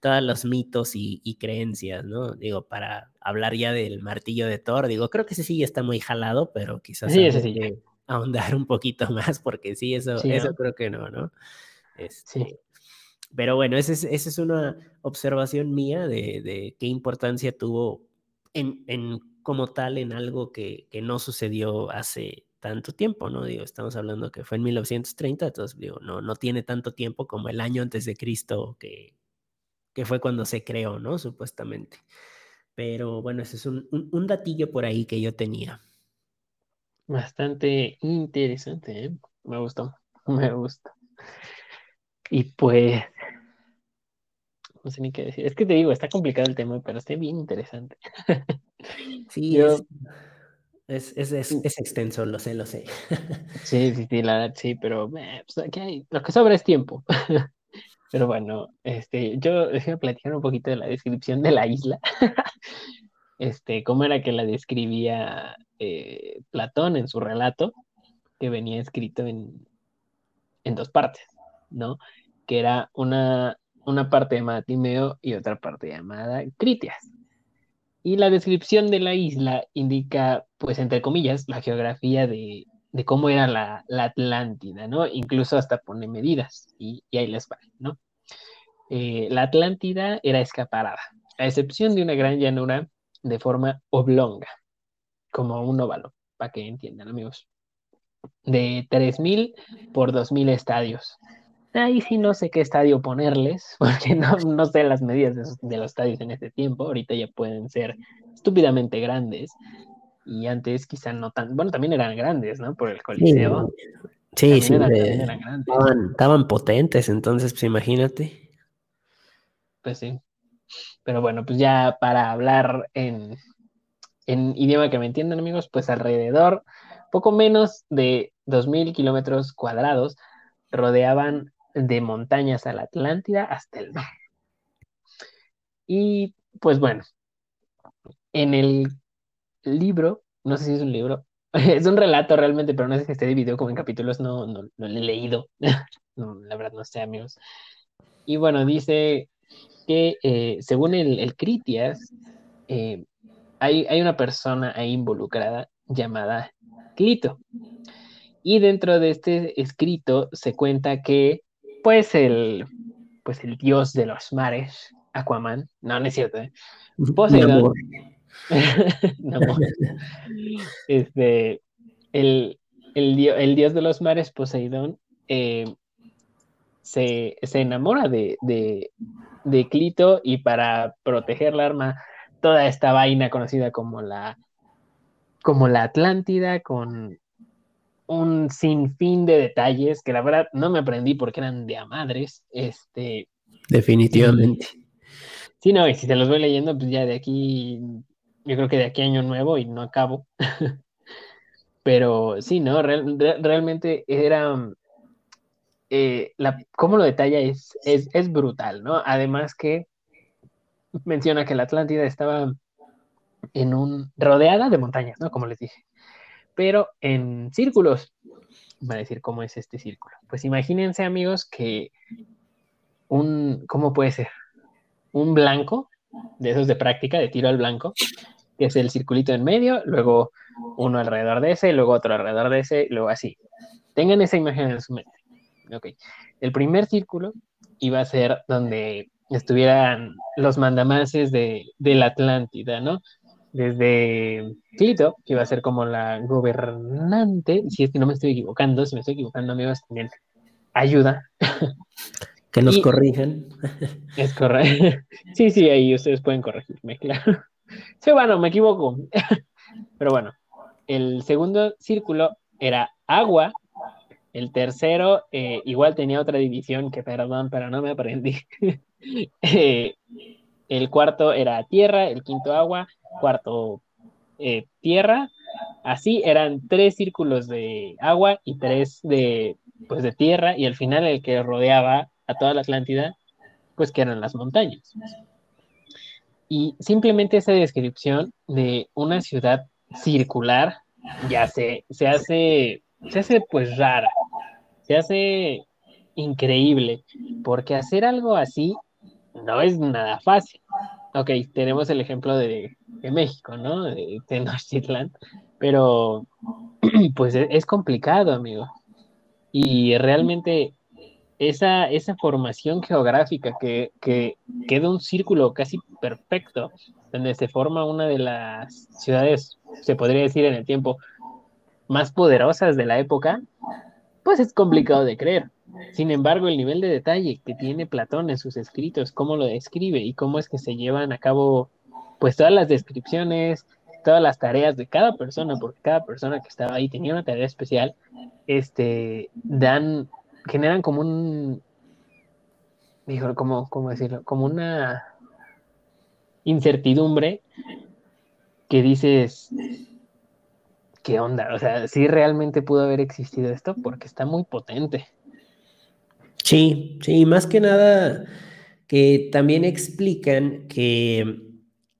todos los mitos y, y, creencias, ¿no? Digo, para hablar ya del martillo de Thor, digo, creo que ese sí está muy jalado, pero quizás sí, ese sí. Ahondar un poquito [LAUGHS] más, porque sí, eso, sí, eso ¿no? creo que no, ¿no? Este, sí. Pero bueno, esa es, esa es una observación mía de, de qué importancia tuvo en, en, como tal en algo que, que no sucedió hace tanto tiempo, ¿no? Digo, estamos hablando que fue en 1930, entonces digo, no, no tiene tanto tiempo como el año antes de Cristo que, que fue cuando se creó, ¿no? Supuestamente. Pero bueno, ese es un, un, un datillo por ahí que yo tenía. Bastante interesante, ¿eh? me gustó, [LAUGHS] me gusta. Y pues, no sé ni qué decir. Es que te digo, está complicado el tema, pero está bien interesante. [LAUGHS] Sí, es, es, es, es, extenso, lo sé, lo sé. [LAUGHS] sí, sí, sí, la verdad, sí, pero eh, pues, hay? lo que sobra es tiempo. pero bueno, este, yo déjame platicar un poquito de la descripción de la isla. Este, cómo era que la describía eh, Platón en su relato, que venía escrito en, en dos partes, ¿no? Que era una, una parte llamada Timeo y otra parte llamada Critias. Y la descripción de la isla indica, pues, entre comillas, la geografía de, de cómo era la, la, Atlántida, ¿no? Incluso hasta pone medidas y, y ahí les va, ¿no? Eh, la Atlántida era escaparada, a excepción de una gran llanura de forma oblonga, como un óvalo, para que entiendan, amigos. De 3.000 por 2.000 estadios. Ahí sí no sé qué estadio ponerles, [LAUGHS] porque no, no sé las medidas de, los estadios en este tiempo. Ahorita ya pueden ser estúpidamente grandes. Y antes quizá no tan... Bueno, también eran grandes, ¿no? Por el coliseo. Sí, sí, estaban, potentes, entonces, pues imagínate. Pues sí. Pero bueno, pues ya para hablar en, idioma que me entiendan, amigos, pues alrededor, poco menos de 2.000 kilómetros cuadrados rodeaban de montañas a la Atlántida hasta el mar. Y pues bueno, en el libro, no sé si es un libro, [LAUGHS] es un relato realmente, pero no sé si esté dividido como en capítulos, no, no, lo he leído. [LAUGHS] la verdad no sé, amigos. Y bueno, dice que eh, según el, Critias, eh, hay, hay, una persona ahí involucrada llamada Clito. Y dentro de este escrito se cuenta que, pues, el, pues el dios de los mares, Aquaman, no, no es cierto, ¿eh? Poseidón. [LAUGHS] [LAUGHS] Este, el, el, dios de los mares, Poseidón, eh, se, enamora de, de Clito y para proteger la arma toda esta vaina conocida como la como la Atlántida con un sinfín de detalles que la verdad no me aprendí porque eran de a madres. Este, Definitivamente. sí, no, y si te los voy leyendo, pues ya de aquí, yo creo que de aquí año nuevo y no acabo. [LAUGHS] Pero sí, ¿no? realmente era eh, la, cómo lo detalla es, es, es, brutal, ¿no? Además que menciona que la Atlántida estaba en un, rodeada de montañas, ¿no? Como les dije, pero en círculos. Va a decir cómo es este círculo. Pues imagínense, amigos, que un, ¿cómo puede ser? Un blanco, de esos de práctica, de tiro al blanco, que es el circulito en medio, luego uno alrededor de ese, luego otro alrededor de ese, luego así. Tengan esa imagen en su mente. Ok. El primer círculo iba a ser donde estuvieran los mandamases de, de la Atlántida, ¿no? desde Clito, que iba a ser como la gobernante, si es que no me estoy equivocando, si me estoy equivocando, amigos, también ayuda. [LAUGHS] Que nos corrigen. [LAUGHS] Es correcto. [LAUGHS] Sí, sí, ahí ustedes pueden corregirme, claro. Sí, bueno, me equivoco. Pero bueno, el segundo círculo era agua. El tercero, eh, igual tenía otra división que, perdón, pero no me aprendí. [LAUGHS] Eh, el cuarto era tierra, el quinto agua, cuarto eh, tierra. Así eran tres círculos de agua y tres de, pues, de tierra, y al final el que rodeaba a toda la Atlántida, pues que eran las montañas. Y simplemente esa descripción de una ciudad circular ya se, se hace, se hace pues rara, se hace increíble, porque hacer algo así no es nada fácil. Ok, tenemos el ejemplo de, México, ¿no? De Tenochtitlan, pero [CLEARS THROAT] pues e, es, complicado, amigo. Y realmente esa, esa formación geográfica que, que queda un círculo casi perfecto, donde se forma una de las ciudades, se podría decir en el tiempo, más poderosas de la época, pues es complicado de creer. Sin embargo, el nivel de detalle que tiene Platón en sus escritos, cómo lo describe y cómo es que se llevan a cabo, pues todas las descripciones, todas las tareas de cada persona, porque cada persona que estaba ahí tenía una tarea especial, este, dan, generan como un, dijo, como, ¿cómo decirlo? Como una incertidumbre que dices, ¿qué onda? O sea, sí realmente pudo haber existido esto porque está muy potente. Sí, sí, más que nada que también explican que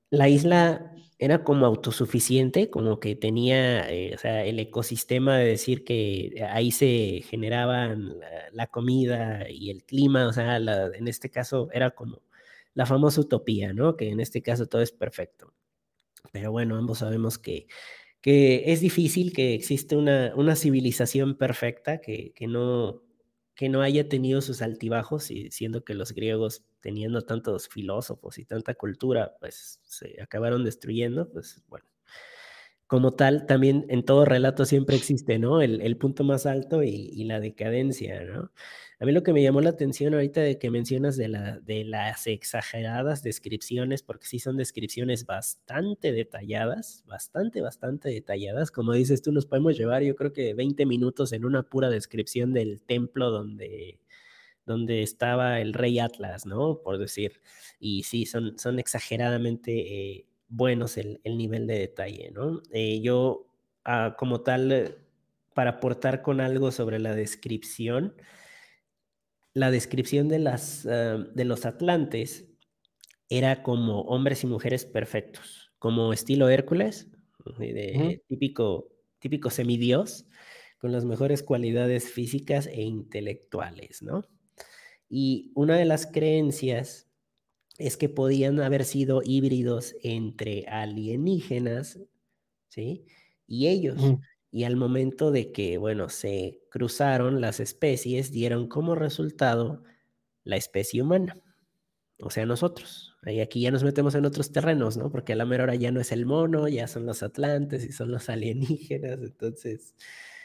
la isla era como autosuficiente, como que tenía eh, o sea, el ecosistema de decir que ahí se generaban la, comida y el clima, o sea, en este caso era como la famosa utopía, ¿no? Que en este caso todo es perfecto. Pero bueno, ambos sabemos que, que es difícil que existe una, una civilización perfecta, que, que no, que no haya tenido sus altibajos, y siendo que los griegos, teniendo tantos filósofos y tanta cultura, pues se acabaron destruyendo, pues bueno. Como tal, también en todo relato siempre existe, ¿no? El, el punto más alto y, y, la decadencia, ¿no? A mí lo que me llamó la atención ahorita de que mencionas de, la, de las exageradas descripciones, porque sí son descripciones bastante detalladas, bastante, bastante detalladas. Como dices tú, nos podemos llevar yo creo que 20 minutos en una pura descripción del templo donde, donde estaba el rey Atlas, ¿no? Por decir. Y sí, son, son exageradamente eh, buenos el, el, nivel de detalle, ¿no? Eh, yo, ah, como tal, para aportar con algo sobre la descripción, la descripción de, las, uh, de los atlantes era como hombres y mujeres perfectos, como estilo Hércules, de, uh -huh. típico, típico semidios, con las mejores cualidades físicas e intelectuales, ¿no? Y una de las creencias es que podían haber sido híbridos entre alienígenas, ¿sí? Y ellos. Uh -huh y al momento de que, bueno, se cruzaron las especies, dieron como resultado la especie humana, o sea, nosotros. Y aquí ya nos metemos en otros terrenos, ¿no? Porque a la mera hora ya no es el mono, ya son los atlantes y son los alienígenas, entonces...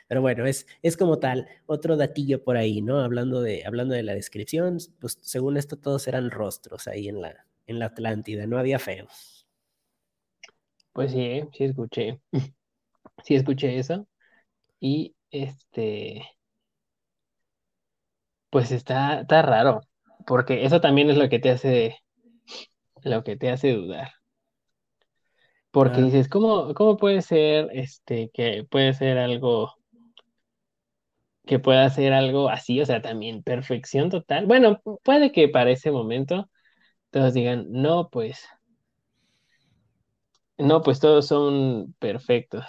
Pero bueno, es, es como tal, otro datillo por ahí, ¿no? Hablando de, hablando de la descripción, pues según esto todos eran rostros ahí en la, en la Atlántida, no había feos. Pues sí, sí escuché [LAUGHS] sí escuché eso. Y este, pues está, está raro, porque eso también es lo que te hace, lo que te hace dudar. Porque ah. dices, ¿cómo, ¿cómo puede ser este que puede ser algo que pueda ser algo así, o sea, también perfección total? Bueno, puede que para ese momento todos digan, no, pues, no, pues todos son perfectos.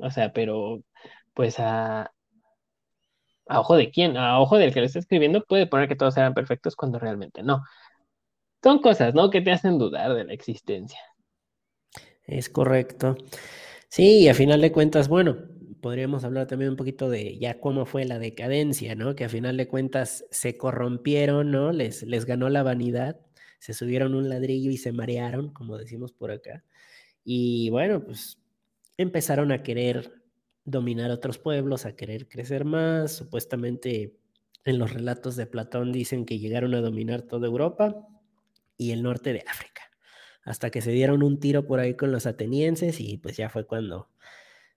O sea, pero pues a, ojo de quién, a ojo del que le está escribiendo, puede poner que todos eran perfectos cuando realmente no. Son cosas, ¿no? Que te hacen dudar de la existencia. Es correcto. Sí, y a final de cuentas, bueno, podríamos hablar también un poquito de ya cómo fue la decadencia, ¿no? Que a final de cuentas se corrompieron, ¿no? Les, les ganó la vanidad, se subieron un ladrillo y se marearon, como decimos por acá. Y bueno, pues empezaron a querer dominar otros pueblos, a querer crecer más. Supuestamente en los relatos de Platón dicen que llegaron a dominar toda Europa y el norte de África, hasta que se dieron un tiro por ahí con los atenienses y pues ya fue cuando,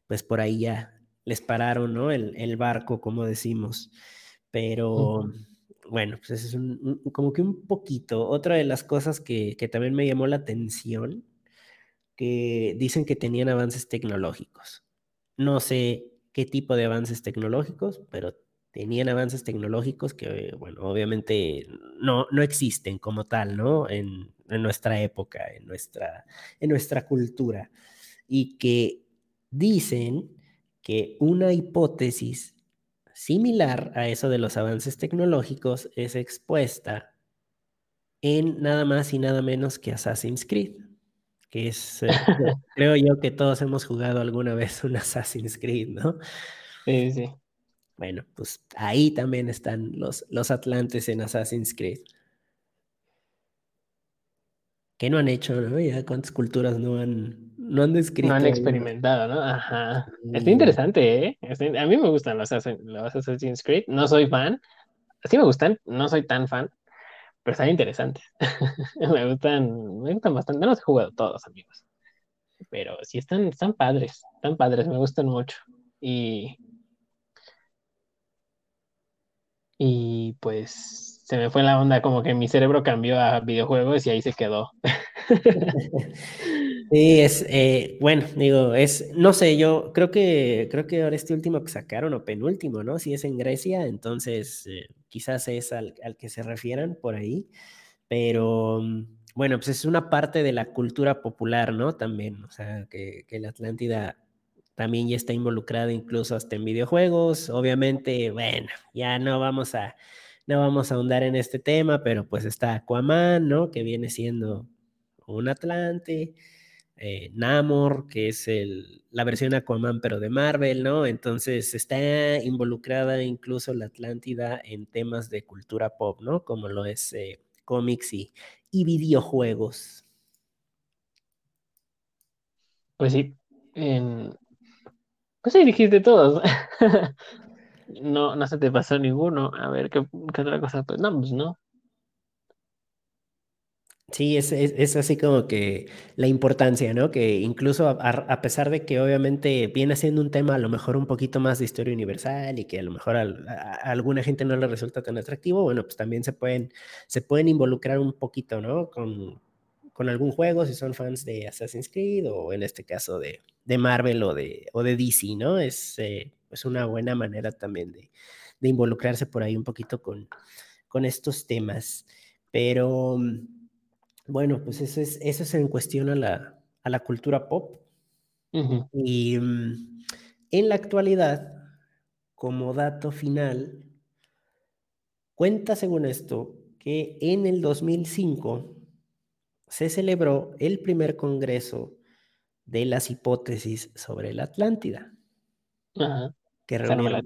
pues por ahí ya les pararon, ¿no? El, el barco, como decimos. Pero... Uh -huh. Bueno, pues es un, un, como que un poquito. Otra de las cosas que, que también me llamó la atención que dicen que tenían avances tecnológicos. No sé qué tipo de avances tecnológicos, pero tenían avances tecnológicos que, bueno, obviamente no, no existen como tal, ¿no? En, nuestra época, en nuestra, en nuestra cultura. Y que dicen que una hipótesis similar a eso de los avances tecnológicos es expuesta en nada más y nada menos que Assassin's Creed que es, eh, [LAUGHS] creo yo que todos hemos jugado alguna vez un Assassin's Creed, ¿no? Sí, sí. Bueno, pues ahí también están los, los Atlantes en Assassin's Creed. ¿Qué no han hecho, no? Ya cuántas culturas no han, no han descrito. No han experimentado, ¿no? Ajá. Mm. Está interesante, ¿eh? Está, a mí me gustan los, los Assassin's Creed. No soy fan. Sí me gustan, no soy tan fan, pero están interesantes. [LAUGHS] me gustan, me gustan bastante. No los he jugado todos, amigos. pero sí están, están padres, están padres, me gustan mucho. Y, y pues se me fue la onda, como que mi cerebro cambió a videojuegos y ahí se quedó. [LAUGHS] Sí, es, eh, bueno, digo, es, no sé, yo creo que, creo que ahora este último que sacaron, o penúltimo, ¿no? Si es en Grecia, entonces eh, quizás es al, que se refieran por ahí, pero mm, bueno, pues es una parte de la cultura popular, ¿no? También, o sea, que, que la Atlántida también ya está involucrada incluso hasta en videojuegos, obviamente, bueno, ya no vamos a, no vamos a ahondar en este tema, pero pues está Aquaman, ¿no? Que viene siendo un Atlante, eh, Namor, que es el, la versión Aquaman, pero de Marvel, ¿no? Entonces está involucrada incluso la Atlántida en temas de cultura pop, ¿no? Como lo es eh, cómics y, videojuegos. Pues sí, pues sí, dijiste todos. [LAUGHS] no, no se te pasó ninguno. A ver, ¿qué, qué otra cosa? Pues no, pues no. Sí, es, es, es, así como que la importancia, ¿no? Que incluso a, a, pesar de que obviamente viene siendo un tema a lo mejor un poquito más de historia universal y que a lo mejor a, a, alguna gente no le resulta tan atractivo, bueno, pues también se pueden, se pueden involucrar un poquito, ¿no? Con, con algún juego, si son fans de Assassin's Creed o en este caso de, de Marvel o de, o de DC, ¿no? Es, eh, es una buena manera también de, de involucrarse por ahí un poquito con, con estos temas. Pero bueno, pues eso es, eso es en cuestión a la, a la cultura pop. Uh -huh. Y um, en la actualidad, como dato final, cuenta según esto que en el 2005 se celebró el primer congreso de las hipótesis sobre la Atlántida. -huh. Que reunió,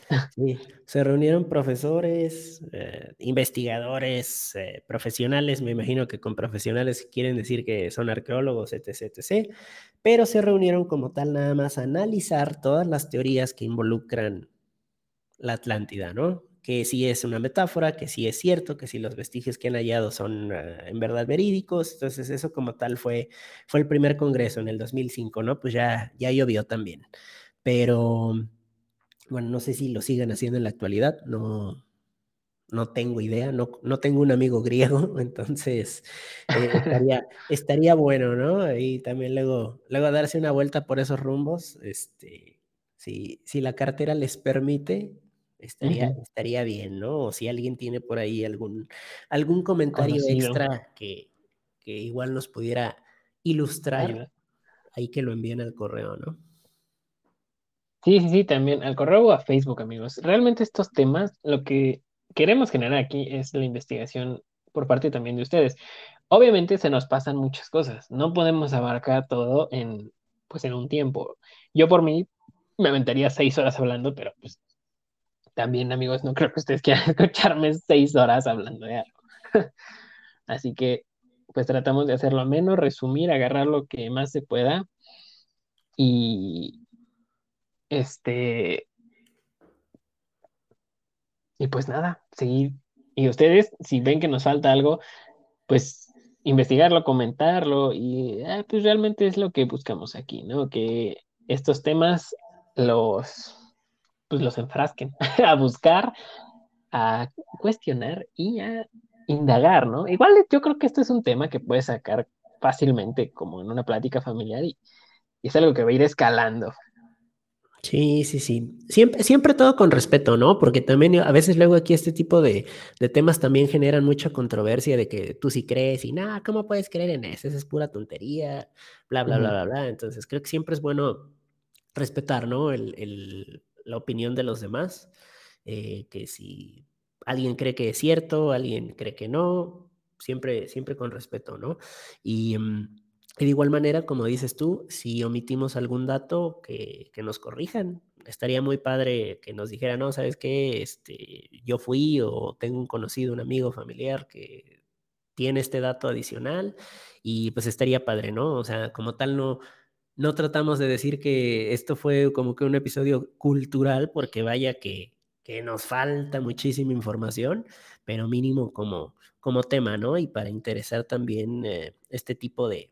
[LAUGHS] Sí, se reunieron profesores, eh, investigadores, eh, profesionales, me imagino que con profesionales quieren decir que son arqueólogos, etc., etc., pero se reunieron como tal nada más a analizar todas las teorías que involucran la Atlántida, ¿no? Que si es una metáfora, que si es cierto, que si los vestigios que han hallado son uh, en verdad verídicos, entonces eso como tal fue, fue el primer congreso en el 2005, ¿no? Pues ya, ya llovió también, pero bueno, no sé si lo sigan haciendo en la actualidad, no, no tengo idea, no, no tengo un amigo griego, [LAUGHS] entonces eh, estaría, [LAUGHS] estaría bueno, ¿no? Y también luego, luego darse una vuelta por esos rumbos, este, si, si la cartera les permite, estaría, uh -huh. estaría bien, ¿no? O si alguien tiene por ahí algún, algún comentario Conocido. extra que, que igual nos pudiera ilustrar, ahí que lo envíen al correo, ¿no? Sí, sí, sí, también al correo o a Facebook, amigos. Realmente estos temas, lo que queremos generar aquí es la investigación por parte también de ustedes. Obviamente se nos pasan muchas cosas, no podemos abarcar todo en, pues, en un tiempo. Yo por mí me aventaría seis horas hablando, pero pues también, amigos, no creo que ustedes quieran [LAUGHS] escucharme seis horas hablando de algo. [LAUGHS] Así que, pues tratamos de hacerlo menos, resumir, agarrar lo que más se pueda y, este. Y pues nada, seguir. Y ustedes, si ven que nos falta algo, pues investigarlo, comentarlo. Y ah, pues realmente es lo que buscamos aquí, ¿no? Que estos temas los, pues los enfrasquen [LAUGHS] a buscar, a cuestionar y a indagar, ¿no? Igual yo creo que esto es un tema que puedes sacar fácilmente como en una plática familiar y, y es algo que va a ir escalando. Sí, sí, sí. Siempre, siempre todo con respeto, ¿no? Porque también a veces luego aquí este tipo de, de temas también generan mucha controversia de que tú sí crees y nada, ¿cómo puedes creer en eso? Esa es pura tontería, bla, bla, uh -huh. bla, bla, bla. Entonces creo que siempre es bueno respetar, ¿no? El, el, la opinión de los demás. Eh, que si alguien cree que es cierto, alguien cree que no, siempre, siempre con respeto, ¿no? Y. Um, y de igual manera, como dices tú, si omitimos algún dato, que, que, nos corrijan. Estaría muy padre que nos dijeran, no, ¿sabes qué? Este, yo fui o tengo un conocido, un amigo familiar que tiene este dato adicional y pues estaría padre, ¿no? O sea, como tal no, no tratamos de decir que esto fue como que un episodio cultural porque vaya que, que nos falta muchísima información, pero mínimo como, como tema, ¿no? Y para interesar también eh, este tipo de,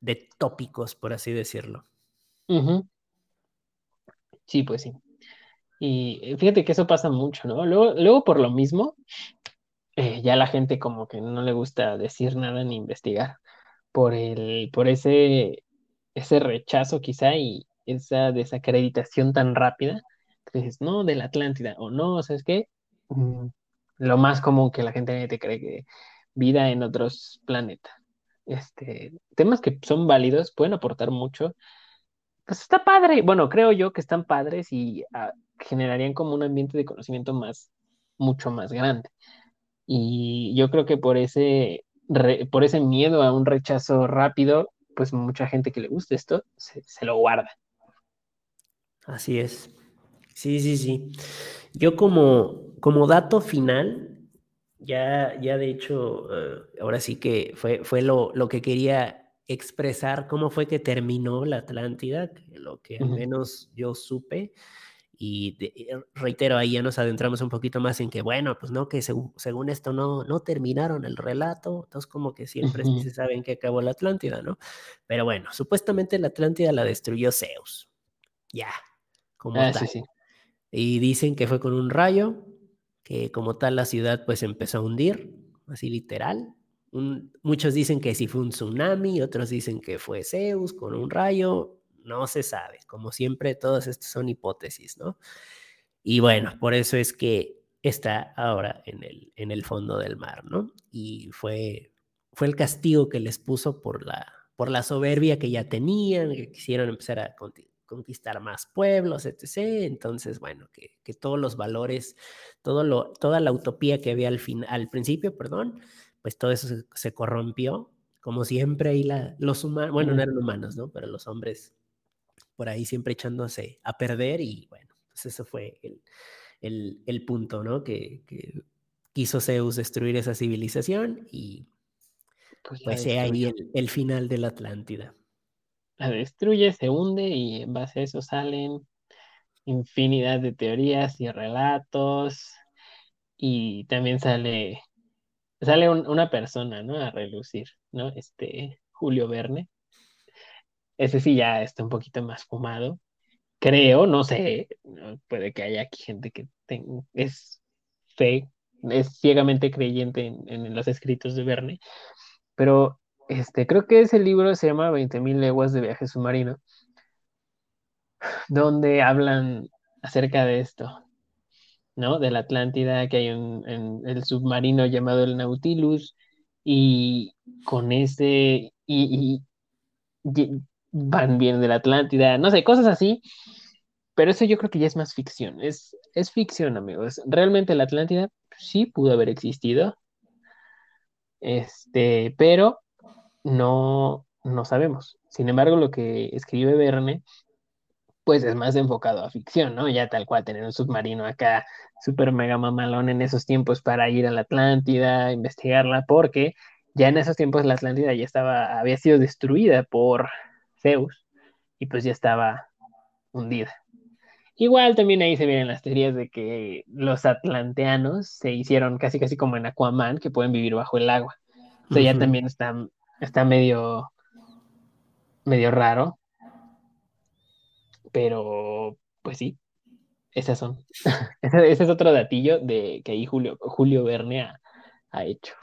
de tópicos, por así decirlo. Sí, pues sí. Y eh, fíjate que eso pasa mucho, ¿no? Luego, luego por lo mismo, eh, ya la gente como que no le gusta decir nada ni investigar por el, por ese, ese rechazo quizá y esa desacreditación tan rápida dices, no, de la Atlántida, o no, ¿sabes qué? Mm, lo más común que la gente te cree que vida en otros planetas. Este, temas que son válidos, pueden aportar mucho. Pues está padre. Bueno, creo yo que están padres y ah, generarían como un ambiente de conocimiento más, mucho más grande. Y yo creo que por ese, por ese miedo a un rechazo rápido, pues mucha gente que le gusta esto se, se lo guarda. Así es. Sí, sí, sí. Yo como, como dato final, ya, ya de hecho, eh, ahora sí que fue, fue lo, lo, que quería expresar, cómo fue que terminó la Atlántida, lo que al menos yo supe. Y eh, reitero, ahí ya nos adentramos un poquito más en que, bueno, pues no, que según, esto no, no terminaron el relato, entonces como que siempre se sabe en qué acabó la Atlántida, ¿no? Pero bueno, supuestamente la Atlántida la destruyó Zeus. Ya, como ah, tal. Y dicen que fue con un rayo, que como tal la ciudad pues empezó a hundir, así literal. muchos dicen que sí fue un tsunami, otros dicen que fue Zeus con un rayo, no se sabe. Como siempre, todas estas son hipótesis, ¿no? Y bueno, por eso es que está ahora en el, en el fondo del mar, ¿no? Y fue, fue el castigo que les puso por la, por la soberbia que ya tenían, que quisieron empezar a conquistar más pueblos, etc. Entonces, bueno, que, que todos los valores, todo lo, toda la utopía que había al, fin, al principio, perdón, pues todo eso se, corrompió, como siempre, y la, los humanos, bueno, no eran humanos, ¿no? Pero los hombres por ahí siempre echándose a perder y bueno, pues eso fue el, el, el punto, ¿no? Que, que, quiso Zeus destruir esa civilización y pues, pues ahí el, el final de la Atlántida la destruye, se hunde y en base a eso salen infinidad de teorías y relatos y también sale sale una persona, ¿no? A relucir, ¿no? Este Julio Verne. Ese sí ya está un poquito más fumado. Creo, no sé, puede que haya aquí gente que es fe, es ciegamente creyente en, en los escritos de Verne, pero este, creo que ese libro se llama 20.000 leguas de viaje submarino, donde hablan acerca de esto, ¿no? De la Atlántida, que hay un, el submarino llamado el Nautilus, y con ese, y, van bien de la Atlántida, no sé, cosas así, pero eso yo creo que ya es más ficción, es, es ficción, amigos. Realmente la Atlántida sí pudo haber existido, este, pero no, no sabemos. Sin embargo, lo que escribe Verne, pues es más enfocado a ficción, ¿no? Ya tal cual, tener un submarino acá, súper mega mamalón en esos tiempos para ir a la Atlántida, investigarla, porque ya en esos tiempos la Atlántida ya estaba, había sido destruida por Zeus y pues ya estaba hundida. Igual también ahí se vienen las teorías de que los atlanteanos se hicieron casi casi como en Aquaman, que pueden vivir bajo el agua. O sea, ya también están Está medio, medio raro. Pero, pues sí, esas son. [LAUGHS] ese, es otro datillo de que ahí Julio, Julio Verne ha, hecho.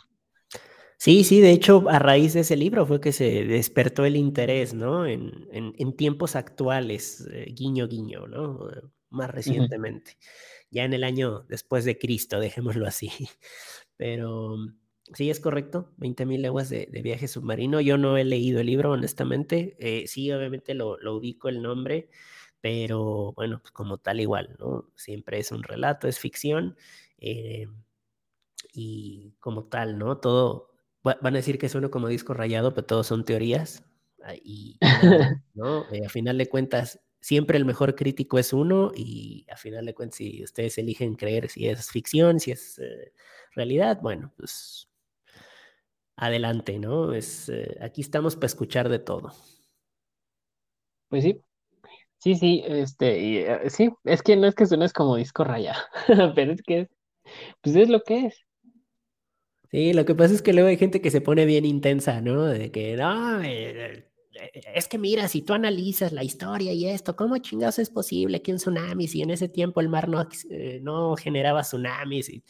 Sí, sí, de hecho, a raíz de ese libro fue que se despertó el interés, ¿no? En, en, tiempos actuales, eh, guiño, guiño, ¿no? Más recientemente, ya en el año después de Cristo, dejémoslo así. [LAUGHS] Pero Sí, es correcto, 20.000 leguas de, viaje submarino. Yo no he leído el libro, honestamente. Eh, sí, obviamente lo, ubico el nombre, pero bueno, pues como tal igual, ¿no? Siempre es un relato, es ficción. Eh, y como tal, ¿no? Todo, van a decir que es uno como disco rayado, pero todos son teorías. Ah, y, [LAUGHS] ¿no? Eh, a final de cuentas, siempre el mejor crítico es uno y a final de cuentas, si ustedes eligen creer si es ficción, si es realidad, bueno, pues adelante, ¿no? Es, eh, aquí estamos para escuchar de todo. Pues sí, sí, sí, este, y, eh, sí, es que no es que eso no es como disco rayado, [LAUGHS] pero es que, pues es lo que es. Sí, lo que pasa es que luego hay gente que se pone bien intensa, ¿no? De que, no, eh, es que mira, si tú analizas la historia y esto, ¿cómo chingados es posible que un tsunami, si en ese tiempo el mar no, no generaba tsunamis? Y,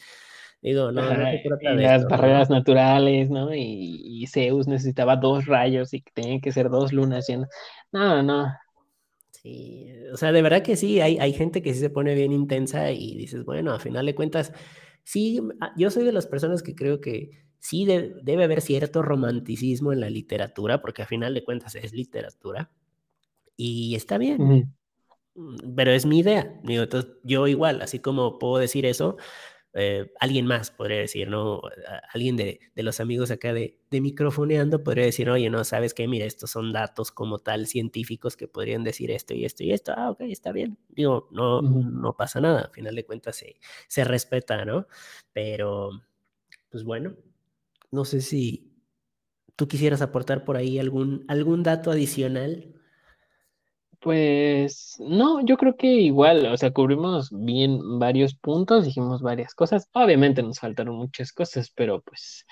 digo, no, las barreras naturales, ¿no? Y, y, Zeus necesitaba dos rayos y que tenían que ser dos lunas llenas. No, no. Sí, o sea, de verdad que sí, hay, hay gente que sí se pone bien intensa y dices, bueno, a final de cuentas, sí, ah, yo soy de las personas que creo que sí debe haber cierto romanticismo en la literatura, porque a final de cuentas es literatura, y está bien, mm, pero es mi idea. entonces, yo igual, así como puedo decir eso, eh, alguien más podría decir, ¿no? Alguien de, los amigos acá de, de, microfoneando podría decir, oye, no, sabes qué, mira, estos son datos como tal científicos que podrían decir esto y esto y esto. Ah, ok, está bien. Digo, no, no pasa nada. Al final de cuentas se, se respeta, ¿no? Pero, pues bueno, no sé si tú quisieras aportar por ahí algún, algún dato adicional. Pues no, yo creo que igual, o sea, cubrimos bien varios puntos, dijimos varias cosas. Obviamente nos faltaron muchas cosas, pero pues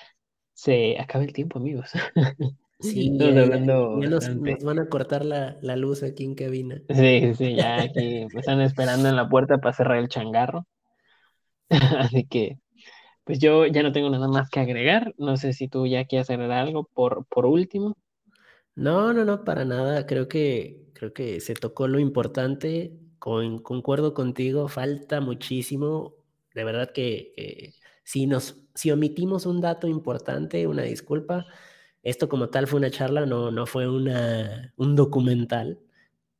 se acaba el tiempo, amigos. [LAUGHS] Sí, ya, hablando nos, van a cortar la, la, luz aquí en cabina. Sí, sí, ya [LAUGHS] aquí me están esperando en la puerta para cerrar el changarro. [LAUGHS] Así que pues yo ya no tengo nada más que agregar. No sé si tú ya quieres agregar algo por, por último. No, no, no, para nada. Creo que, creo que se tocó lo importante. Con, concuerdo contigo, falta muchísimo. De verdad que, si nos, si omitimos un dato importante, una disculpa. Esto como tal fue una charla, no, no fue una, un documental,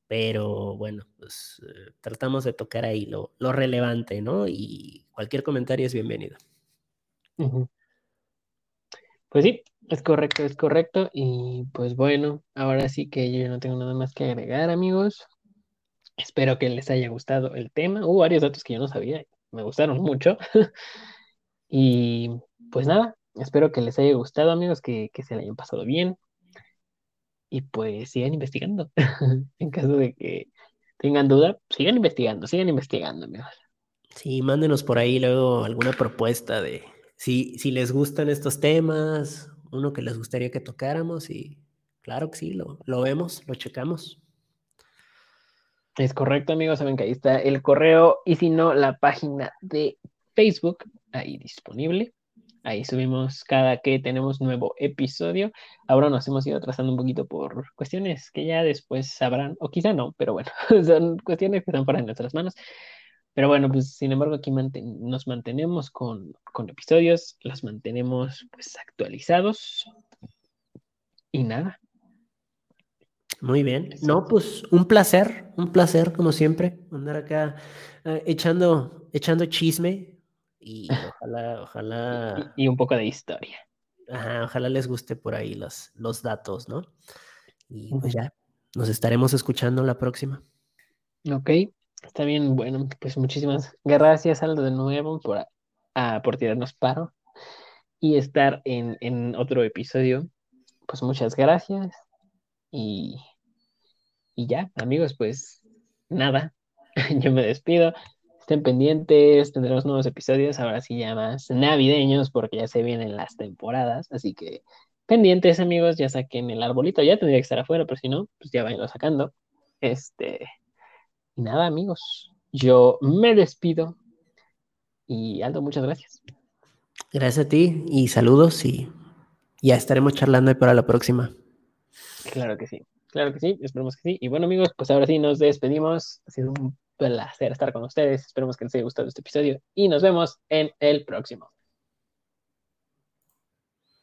pero bueno, pues eh, tratamos de tocar ahí lo, lo relevante, ¿no? Y cualquier comentario es bienvenido. Pues sí, es correcto, es correcto. Y pues bueno, ahora sí que yo no tengo nada más que agregar, amigos. Espero que les haya gustado el tema. Hubo varios datos que yo no sabía, me gustaron mucho. [LAUGHS] y pues nada, espero que les haya gustado, amigos, que, que se le hayan pasado bien. Y pues sigan investigando. [LAUGHS] en caso de que tengan duda, sigan investigando, sigan investigando, amigos. Sí, mándenos por ahí luego alguna propuesta de, si, si les gustan estos temas, uno que les gustaría que tocáramos y claro que sí, lo, lo vemos, lo checamos. Es correcto, amigos. Saben que ahí está el correo y si no, la página de Facebook ahí disponible. Ahí subimos cada que tenemos nuevo episodio. Ahora nos hemos ido trazando un poquito por cuestiones que ya después sabrán, o quizá no, pero bueno, [LAUGHS] son cuestiones que están fuera de nuestras manos. Pero bueno, pues sin embargo aquí nos mantenemos con, episodios, los mantenemos pues actualizados y nada. Muy bien. No, pues un placer, un placer como siempre, andar acá eh, echando, echando chisme y [LAUGHS] ojalá, ojalá. Y, un poco de historia. Ajá, ojalá les guste por ahí los, los datos, ¿no? Y pues ya, nos estaremos escuchando la próxima. Ok, Está bien, bueno, pues muchísimas gracias, Aldo, de nuevo por, por tirarnos paro y estar en, en otro episodio. Pues muchas gracias y, y ya, amigos, pues nada, [LAUGHS] yo me despido. Estén pendientes, tendremos nuevos episodios, ahora sí ya más navideños, porque ya se vienen las temporadas, así que pendientes, amigos, ya saquen el arbolito, ya tendría que estar afuera, pero si no, pues ya vayanlo sacando. Este, y nada, amigos, yo me despido. Y Aldo, muchas gracias. Gracias a ti y saludos y ya estaremos charlando para la próxima. Claro que sí, claro que sí, esperemos que sí. Y bueno amigos, pues ahora sí nos despedimos. Ha sido un placer estar con ustedes. Esperemos que les haya gustado este episodio y nos vemos en el próximo.